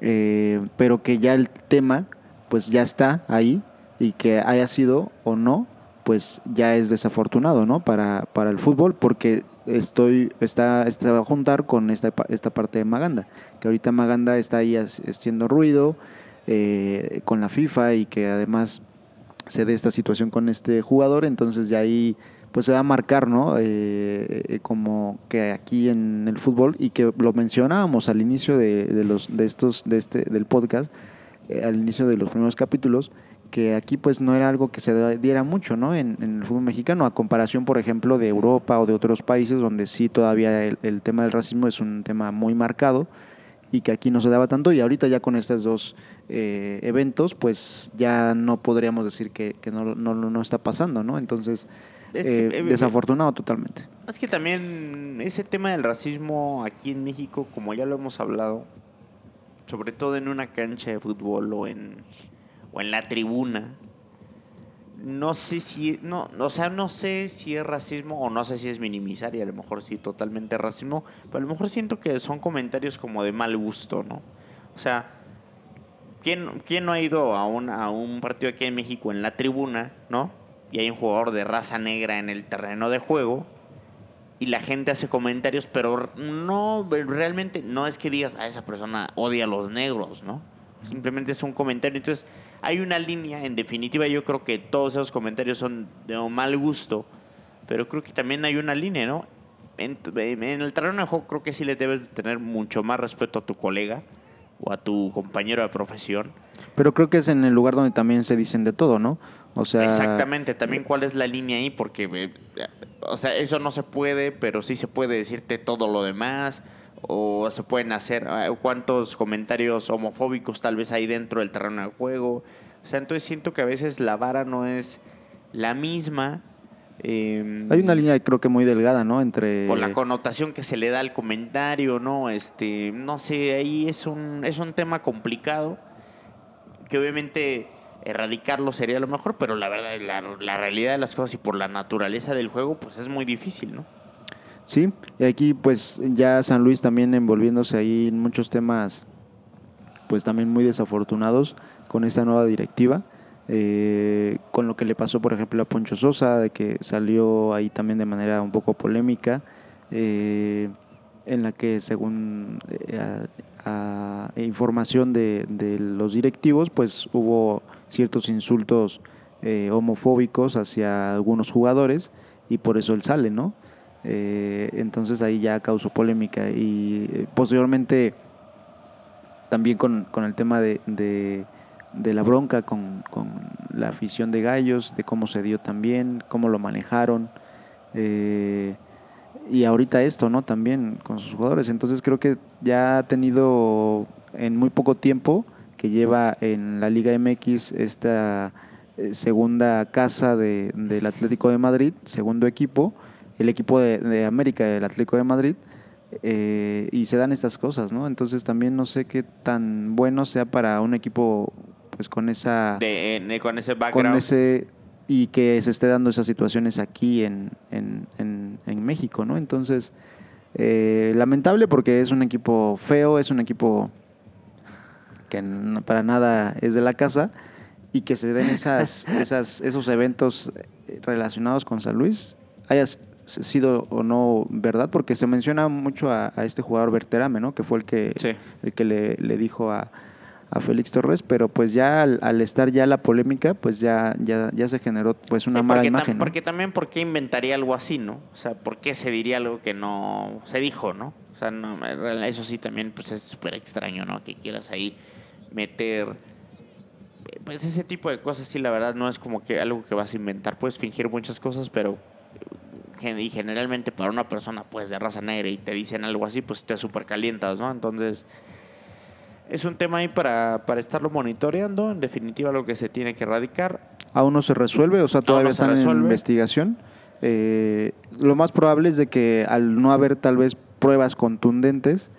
eh, pero que ya el tema, pues, ya está ahí y que haya sido o no, pues, ya es desafortunado, ¿no? Para, para el fútbol, porque estoy, está, está a juntar con esta, esta parte de Maganda, que ahorita Maganda está ahí haciendo ruido eh, con la FIFA y que además se dé esta situación con este jugador, entonces ya ahí pues se va a marcar, ¿no? Eh, eh, como que aquí en el fútbol y que lo mencionábamos al inicio de, los de estos de este del podcast, eh, al inicio de los primeros capítulos, que aquí pues no era algo que se diera mucho, ¿no? En, el fútbol mexicano, a comparación, por ejemplo, de Europa o de otros países donde sí todavía el, tema del racismo es un tema muy marcado y que aquí no se daba tanto y ahorita ya con estos dos eventos pues ya no podríamos decir que, no, no, no, está pasando, ¿no? Entonces eh, eh, desafortunado totalmente. Es que también ese tema del racismo aquí en México, como ya lo hemos hablado, sobre todo en una cancha de fútbol o en, o en la tribuna, no sé si, no, o sea, no sé si es racismo o no sé si es minimizar y a lo mejor sí totalmente racismo, pero a lo mejor siento que son comentarios como de mal gusto, ¿no? O sea, ¿quién, quién no ha ido a un, a un partido aquí en México en la tribuna, ¿no? y hay un jugador de raza negra en el terreno de juego y la gente hace comentarios, pero no, realmente no es que digas, a ah, esa persona odia a los negros, ¿no? Simplemente es un comentario. Entonces, hay una línea, en definitiva yo creo que todos esos comentarios son de mal gusto, pero creo que también hay una línea, ¿no? En, el terreno de juego creo que sí le debes de tener mucho más respeto a tu colega o a tu compañero de profesión. Pero creo que es en el lugar donde también se dicen de todo, ¿no? O sea, Exactamente, también cuál es la línea ahí, porque, eh, o sea, eso no se puede, pero sí se puede decirte todo lo demás, o se pueden hacer ah, cuántos comentarios homofóbicos tal vez hay dentro del terreno de juego. O sea, entonces siento que a veces la vara no es la misma. Em, hay una línea creo que muy delgada, ¿no? Entre... Por la connotación que se le da al comentario, ¿no? Este, no sé, ahí es un, es un tema complicado que obviamente erradicarlo sería lo mejor, pero la verdad, la, realidad de las cosas y por la naturaleza del juego, pues es muy difícil, ¿no? Sí, y aquí pues ya San Luis también envolviéndose ahí en muchos temas, pues también muy desafortunados con esta nueva directiva. Eh, con lo que le pasó, por ejemplo, a Poncho Sosa, de que salió ahí también de manera un poco polémica, eh, en la que según eh, información de, de, los directivos, pues hubo ciertos insultos homofóbicos hacia algunos jugadores y por eso él sale, ¿no? Eh, entonces ahí ya causó polémica y eh, posteriormente también con, el tema de, de, la bronca con, con, la afición de Gallos, de cómo se dio también, cómo lo manejaron. y ahorita esto, ¿no? También con sus jugadores. Entonces creo que ya ha tenido en muy poco tiempo que lleva en la Liga MX esta eh, segunda casa de, del Atlético de Madrid, segundo equipo, el equipo de, América del Atlético de Madrid, eh, y se dan estas cosas, ¿no? Entonces también no sé qué tan bueno sea para un equipo pues con esa... con ese background. Con ese, y que se esté dando esas situaciones aquí en, en, en, México, ¿no? Entonces, eh, lamentable porque es un equipo feo, es un equipo que para nada es de la casa, y que se den esas, *laughs* esas, esos eventos eh, relacionados con San Luis, haya sido o no verdad, porque se menciona mucho a, este jugador Berterame, ¿no? que fue el que, el que le, le dijo a, a, Félix Torres, pero pues ya al, estar ya la polémica, pues ya, ya, ya se generó pues una mala imagen. Porque también, ¿por qué inventaría algo así, no? O sea, ¿por qué se diría algo que no se dijo, no? O sea, no, eso sí también pues es súper extraño, ¿no? Que quieras ahí meter pues ese tipo de cosas sí, la verdad, no es como que algo que vas a inventar. Puedes fingir muchas cosas, pero y generalmente para una persona pues de raza negra y te dicen algo así, pues te super calientas, ¿no? Entonces, es un tema ahí para, para estarlo monitoreando. En definitiva, lo que se tiene que erradicar. Aún no se resuelve, o sea, todavía no se están en investigación. Eh, lo más probable es de que al no haber tal vez pruebas contundentes,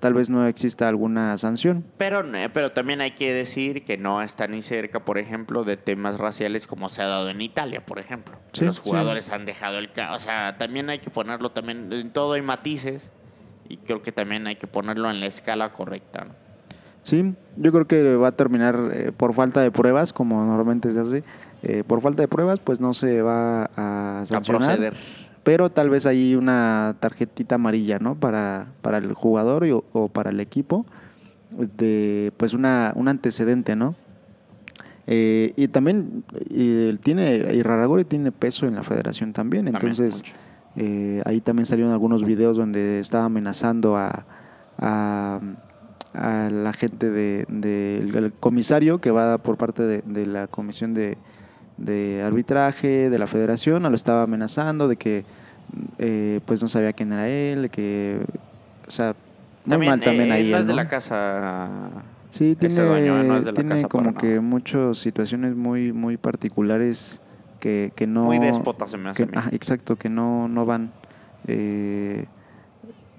tal vez no exista alguna sanción. Pero, eh, pero también hay que decir que no está ni cerca, por ejemplo, de temas raciales como se ha dado en Italia, por ejemplo. Sí, Los sí. jugadores han dejado el... ca- O sea, también hay que ponerlo también... En todo hay matices y creo que también hay que ponerlo en la escala correcta, ¿no? Sí, yo creo que va a terminar eh, por falta de pruebas, como normalmente se hace. Eh, por falta de pruebas, pues no se va a A sancionar. proceder. Pero tal vez hay una tarjetita amarilla, ¿no? Para, para el jugador y- o, para el equipo, de pues una, un antecedente, ¿no? Eh, y también y él tiene, y Raragori tiene peso en la federación también, entonces eh, ahí también salieron algunos videos donde estaba amenazando a, a, a la gente del de, del comisario que va por parte de, de la comisión de, de arbitraje de la federación, lo estaba amenazando de que eh, pues no sabía quién era él, de que, o sea, muy mal también eh, ahí. no es de la casa... Sí, tiene, no es tiene casa como que muchas situaciones muy, muy particulares que, que no... Muy déspota se me hace que- exacto, que no, no van. Eh,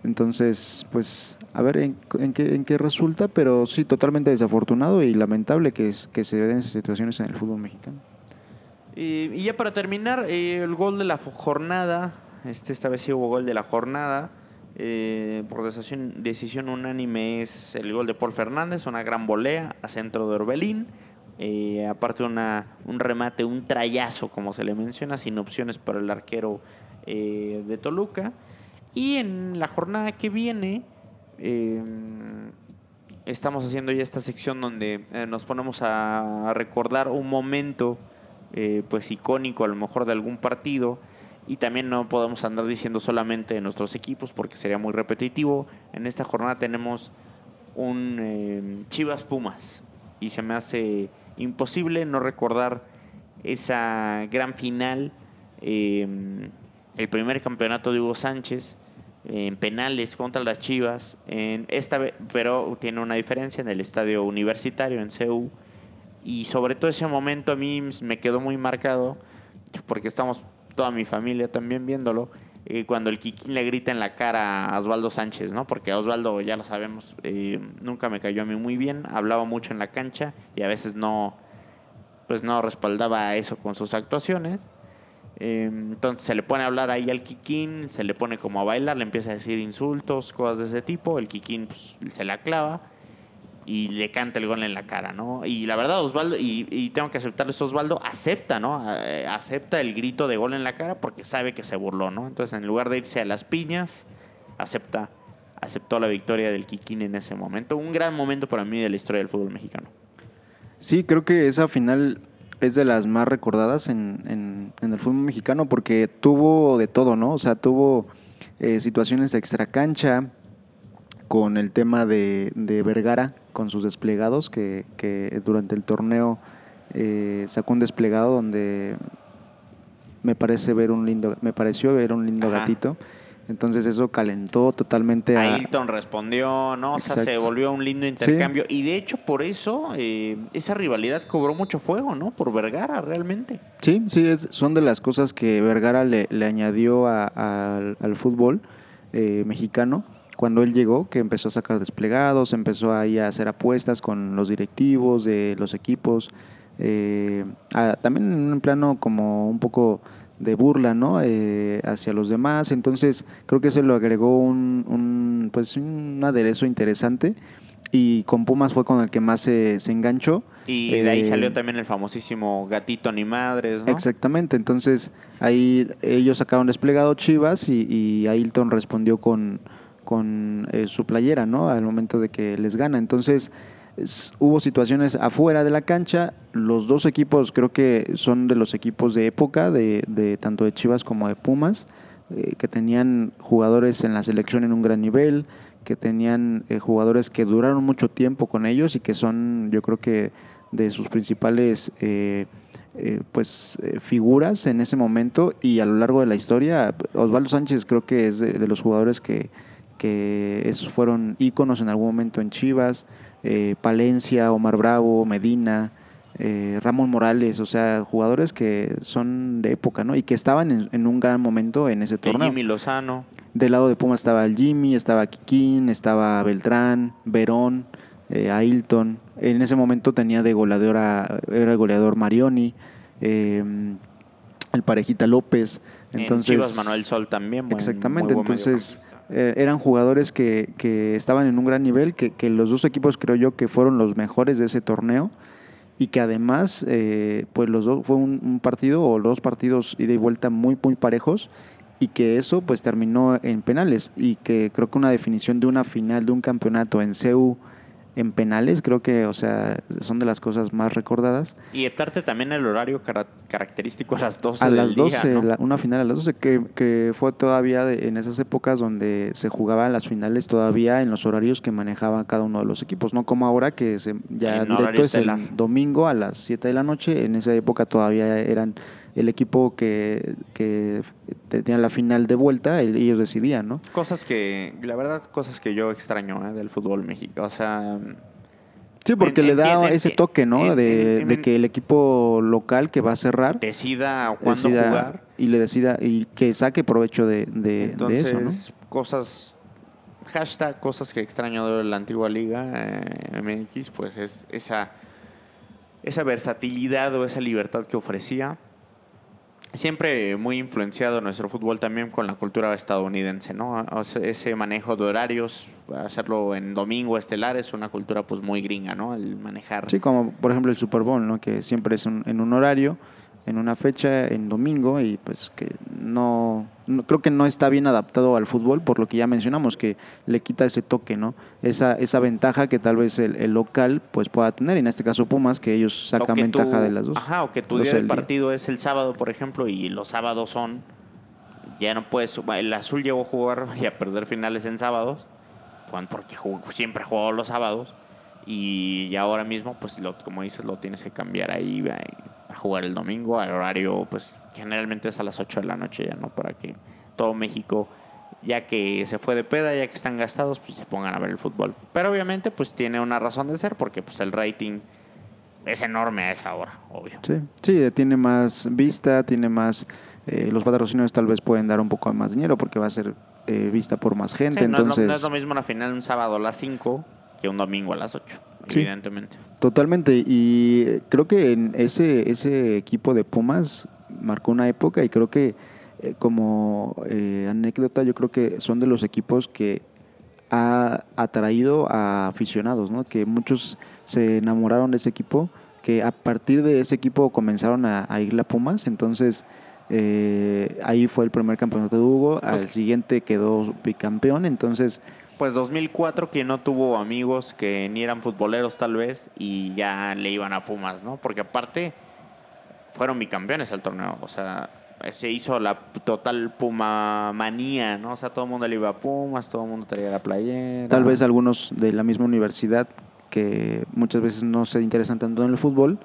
entonces, pues, a ver en, en qué, en qué resulta, pero sí, totalmente desafortunado y lamentable que, es, que se den esas situaciones en el fútbol mexicano. Y, y ya para terminar, eh, el gol de la jornada, este, esta vez sí hubo gol de la jornada, eh, por decisión, unánime es el gol de Paul Fernández, una gran volea a centro de Orbelín, eh, aparte una, un remate, un trayazo como se le menciona, sin opciones para el arquero eh, de Toluca. Y en la jornada que viene, eh, estamos haciendo ya esta sección donde eh, nos ponemos a recordar un momento eh, pues icónico a lo mejor de algún partido. Y también no podemos andar diciendo solamente de nuestros equipos porque sería muy repetitivo. En esta jornada tenemos un eh, Chivas Pumas. Y se me hace imposible no recordar esa gran final, eh, el primer campeonato de Hugo Sánchez en penales contra las Chivas, en esta pero tiene una diferencia en el estadio universitario en CEU y sobre todo ese momento a mí me quedó muy marcado porque estamos toda mi familia también viéndolo eh, cuando el Kikín le grita en la cara a Osvaldo Sánchez, ¿no? Porque Osvaldo, ya lo sabemos, eh, nunca me cayó a mí muy bien, hablaba mucho en la cancha y a veces no, pues no respaldaba eso con sus actuaciones. Eh, entonces se le pone a hablar ahí al Kikín, se le pone como a bailar, le empieza a decir insultos, cosas de ese tipo. El Kikín pues, se la clava y le canta el gol en la cara, ¿no? Y la verdad, Osvaldo, y, y tengo que aceptarlo, Osvaldo acepta, ¿no? Eh, acepta el grito de gol en la cara porque sabe que se burló, ¿no? Entonces, en lugar de irse a las piñas, acepta, aceptó la victoria del Kikín en ese momento. Un gran momento para mí de la historia del fútbol mexicano. Sí, creo que esa final es de las más recordadas en, en- en el fútbol mexicano porque tuvo de todo, ¿no? O sea, tuvo eh, situaciones extracancha con el tema de, de Vergara, con sus desplegados, que, que durante el torneo eh, sacó un desplegado donde me parece ver un lindo, me pareció ver un lindo Ajá. gatito. Entonces eso calentó totalmente a, Ailton respondió, ¿no? O sea, se volvió un lindo intercambio. Y de hecho, por eso, eh, esa rivalidad cobró mucho fuego, ¿no? Por Vergara, realmente. Sí, sí, es, son de las cosas que Vergara le, le añadió a- al, al fútbol eh, mexicano cuando él llegó, que empezó a sacar desplegados, empezó ahí a hacer apuestas con los directivos de los equipos, eh, a- también en un plano como un poco de burla, ¿no? Eh, hacia los demás. Entonces, creo que se lo agregó un, un, pues, un aderezo interesante y con Pumas fue con el que más se, se enganchó. Y de ahí Eh, salió también el famosísimo gatito ni madres, ¿no? Exactamente, entonces ahí ellos sacaron desplegado Chivas y, y Ailton respondió con, con eh, su playera, ¿no? Al momento de que les gana. Entonces es- hubo situaciones afuera de la cancha. Los dos equipos creo que son de los equipos de época, de, de tanto de Chivas como de Pumas, eh, que tenían jugadores en la selección en un gran nivel, que tenían eh, jugadores que duraron mucho tiempo con ellos y que son, yo creo que de sus principales eh, pues figuras en ese momento y a lo largo de la historia Osvaldo Sánchez creo que es de los jugadores que, que esos fueron íconos en algún momento en Chivas eh, Palencia, Omar Bravo, Medina eh, Ramón Morales, o sea, jugadores que son de época, ¿no? Y que estaban en, en un gran momento en ese El torneo. Jimmy Lozano. Del lado de Puma estaba el Jimmy, estaba Kikín, estaba Beltrán, Verón, eh, Ailton. En ese momento tenía de goleador a- era el goleador Marioni, eh, el parejita López. Entonces, en Chivas Manuel Sol también. buen- Exactamente, buen entonces. Eh, eran jugadores que, que estaban en un gran nivel, que, que los dos equipos creo yo que fueron los mejores de ese torneo y que además eh, pues los dos fue un, partido o dos partidos ida y vuelta muy muy parejos y que eso pues terminó en penales y que creo que una definición de una final de un campeonato en CEU en penales creo que o sea son de las cosas más recordadas Y eptarte también el horario cara- característico a las 12 a del las día, 12, ¿no? la- una final a las 12, que, que fue todavía de- en esas épocas donde se jugaban las finales todavía en los horarios que manejaba cada uno de los equipos, no como ahora que se, ya En directo es el domingo a las 7 de la noche, en esa época todavía eran el equipo que, que tenía la final de vuelta, el- ellos decidían, ¿no? Cosas que, la verdad, cosas que yo extraño ¿eh? del fútbol mexicano. O sea, Sí, porque En- le da ese toque, ¿no? De, que el equipo local que va a cerrar decida cuándo decida jugar. y le decida y que saque provecho de, de- de Entonces, eso, ¿no? cosas, hashtag, cosas que extraño de la antigua liga eh, MX, pues es esa, esa versatilidad o esa libertad que ofrecía. Siempre muy influenciado nuestro fútbol también con la cultura estadounidense, ¿no? Ese manejo de horarios, hacerlo en domingo estelar es una cultura pues muy gringa, ¿no? El manejar Sí, como por ejemplo el Super Bowl, ¿no? Que siempre es un- en un horario, en una fecha, en domingo y pues que no, no- creo que no está bien adaptado al fútbol por lo que ya mencionamos, que le quita ese toque, ¿no? Esa, esa ventaja que tal vez el, el local pues pueda tener, y en este caso Pumas, que ellos sacan que ventaja de las dos. Ajá, o que tu 12 día del día. partido es el sábado, por ejemplo, y los sábados son. Ya no puedes. El azul llegó a jugar *laughs* y a perder finales en sábados, porque jugó- siempre jugado los sábados. Y ya ahora mismo, pues lo, como dices, lo tienes que cambiar ahí a, a jugar el domingo, al horario, pues generalmente es a las 8 de la noche ya, ¿no? Para que todo México, ya que se fue de peda, ya que están gastados, pues se pongan a ver el fútbol. Pero obviamente, pues tiene una razón de ser, porque pues el rating es enorme a esa hora, obvio. Sí, sí, tiene más vista, tiene más... eh, los patrocinios tal vez pueden dar un poco más dinero porque va a ser eh, vista por más gente, Sí, no, entonces... no es lo mismo una final un sábado a las 5 que un domingo a las 8, Sí. evidentemente. Totalmente, y creo que en ese, ese equipo de Pumas marcó una época y creo que eh, como eh, anécdota, yo creo que son de los equipos que ha atraído a aficionados, ¿no? que muchos se enamoraron de ese equipo, que a partir de ese equipo comenzaron a, a irle a Pumas, entonces eh, ahí fue el primer campeonato de Hugo, al siguiente quedó bicampeón, entonces Pues 2004, quien no tuvo amigos que ni eran futboleros tal vez y ya le iban a Pumas, ¿no? Porque aparte fueron bicampeones el torneo, o sea, se hizo la total Puma manía, ¿no? O sea, todo el mundo le iba a Pumas, todo el mundo traía la playera. Tal vez algunos de la misma universidad que muchas veces no se interesan tanto en el fútbol,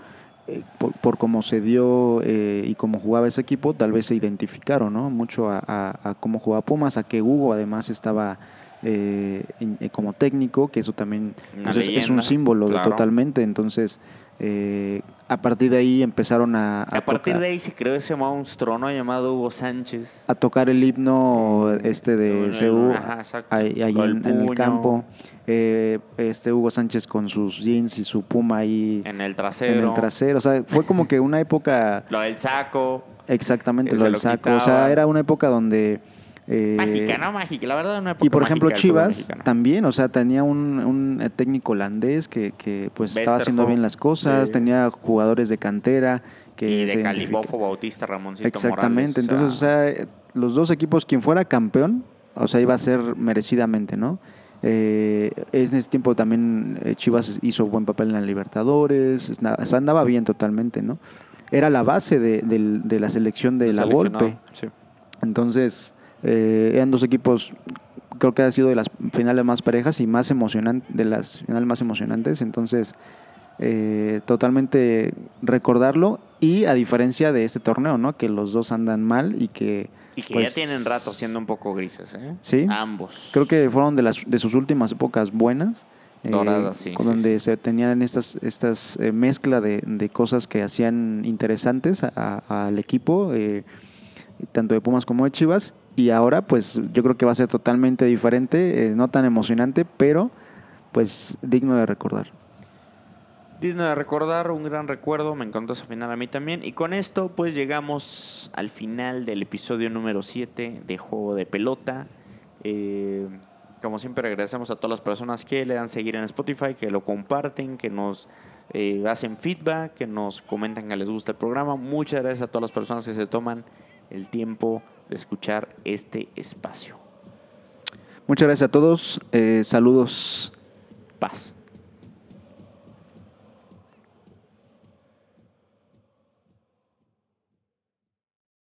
eh, por, cómo se dio eh, y cómo jugaba ese equipo, tal vez se identificaron ¿no? mucho a cómo jugaba Pumas, a que Hugo además estaba eh, eh, como técnico, que eso también pues, es, un símbolo de totalmente. Entonces, eh, a partir de ahí empezaron a, A, partir tocar, de ahí se creó ese monstruo, ¿no? Llamado Hugo Sánchez. a tocar el himno este de exacto. ahí, en, el en campo. Eh, este Hugo Sánchez con sus jeans y su puma ahí En el en trasero. el trasero. O sea, fue como que una época *laughs* Lo del saco. exactamente lo del lo saco. O sea, era una época donde. Eh, mágica, ¿no? Mágica. La verdad, una época Y por ejemplo, mágica Chivas también, o sea, tenía un, un técnico holandés que, que pues estaba haciendo bien las cosas, tenía jugadores de cantera que Y de Calibofo, Bautista, Ramoncito Exactamente, Morales, entonces, o sea, eh, los dos equipos, quien fuera campeón, o sea, iba a ser merecidamente, ¿no? Eh, en ese tiempo también eh, Chivas hizo buen papel en la Libertadores, o sea, andaba bien totalmente, ¿no? Era la base de, del- de la selección de la Volpe. sí. Entonces, eh, eran dos equipos, creo que ha sido de las finales más parejas y más emocionantes, de las finales más emocionantes. Entonces, eh, totalmente recordarlo y a diferencia de este torneo, ¿no? Que los dos andan mal y que... Y que pues, ya tienen rato siendo un poco grises, ¿eh? Sí. Ambos. Creo que fueron de, las, de sus últimas épocas buenas. eh, Doradas, sí, con sí, donde se tenían estas, estas eh, mezcla de, de cosas que hacían interesantes al equipo, eh, tanto de Pumas como de Chivas. Y ahora, pues yo creo que va a ser totalmente diferente, eh, no tan emocionante, pero pues digno de recordar. Digno de recordar, un gran recuerdo, me encantó esa final a mí también. Y con esto pues llegamos al final del episodio número 7 de Juego de Pelota. Eh, como siempre agradecemos a todas las personas que le dan seguir en Spotify, que lo comparten, que nos eh, hacen feedback, que nos comentan que les gusta el programa. Muchas gracias a todas las personas que se toman el tiempo escuchar este espacio. Muchas gracias a todos, eh, saludos. Paz.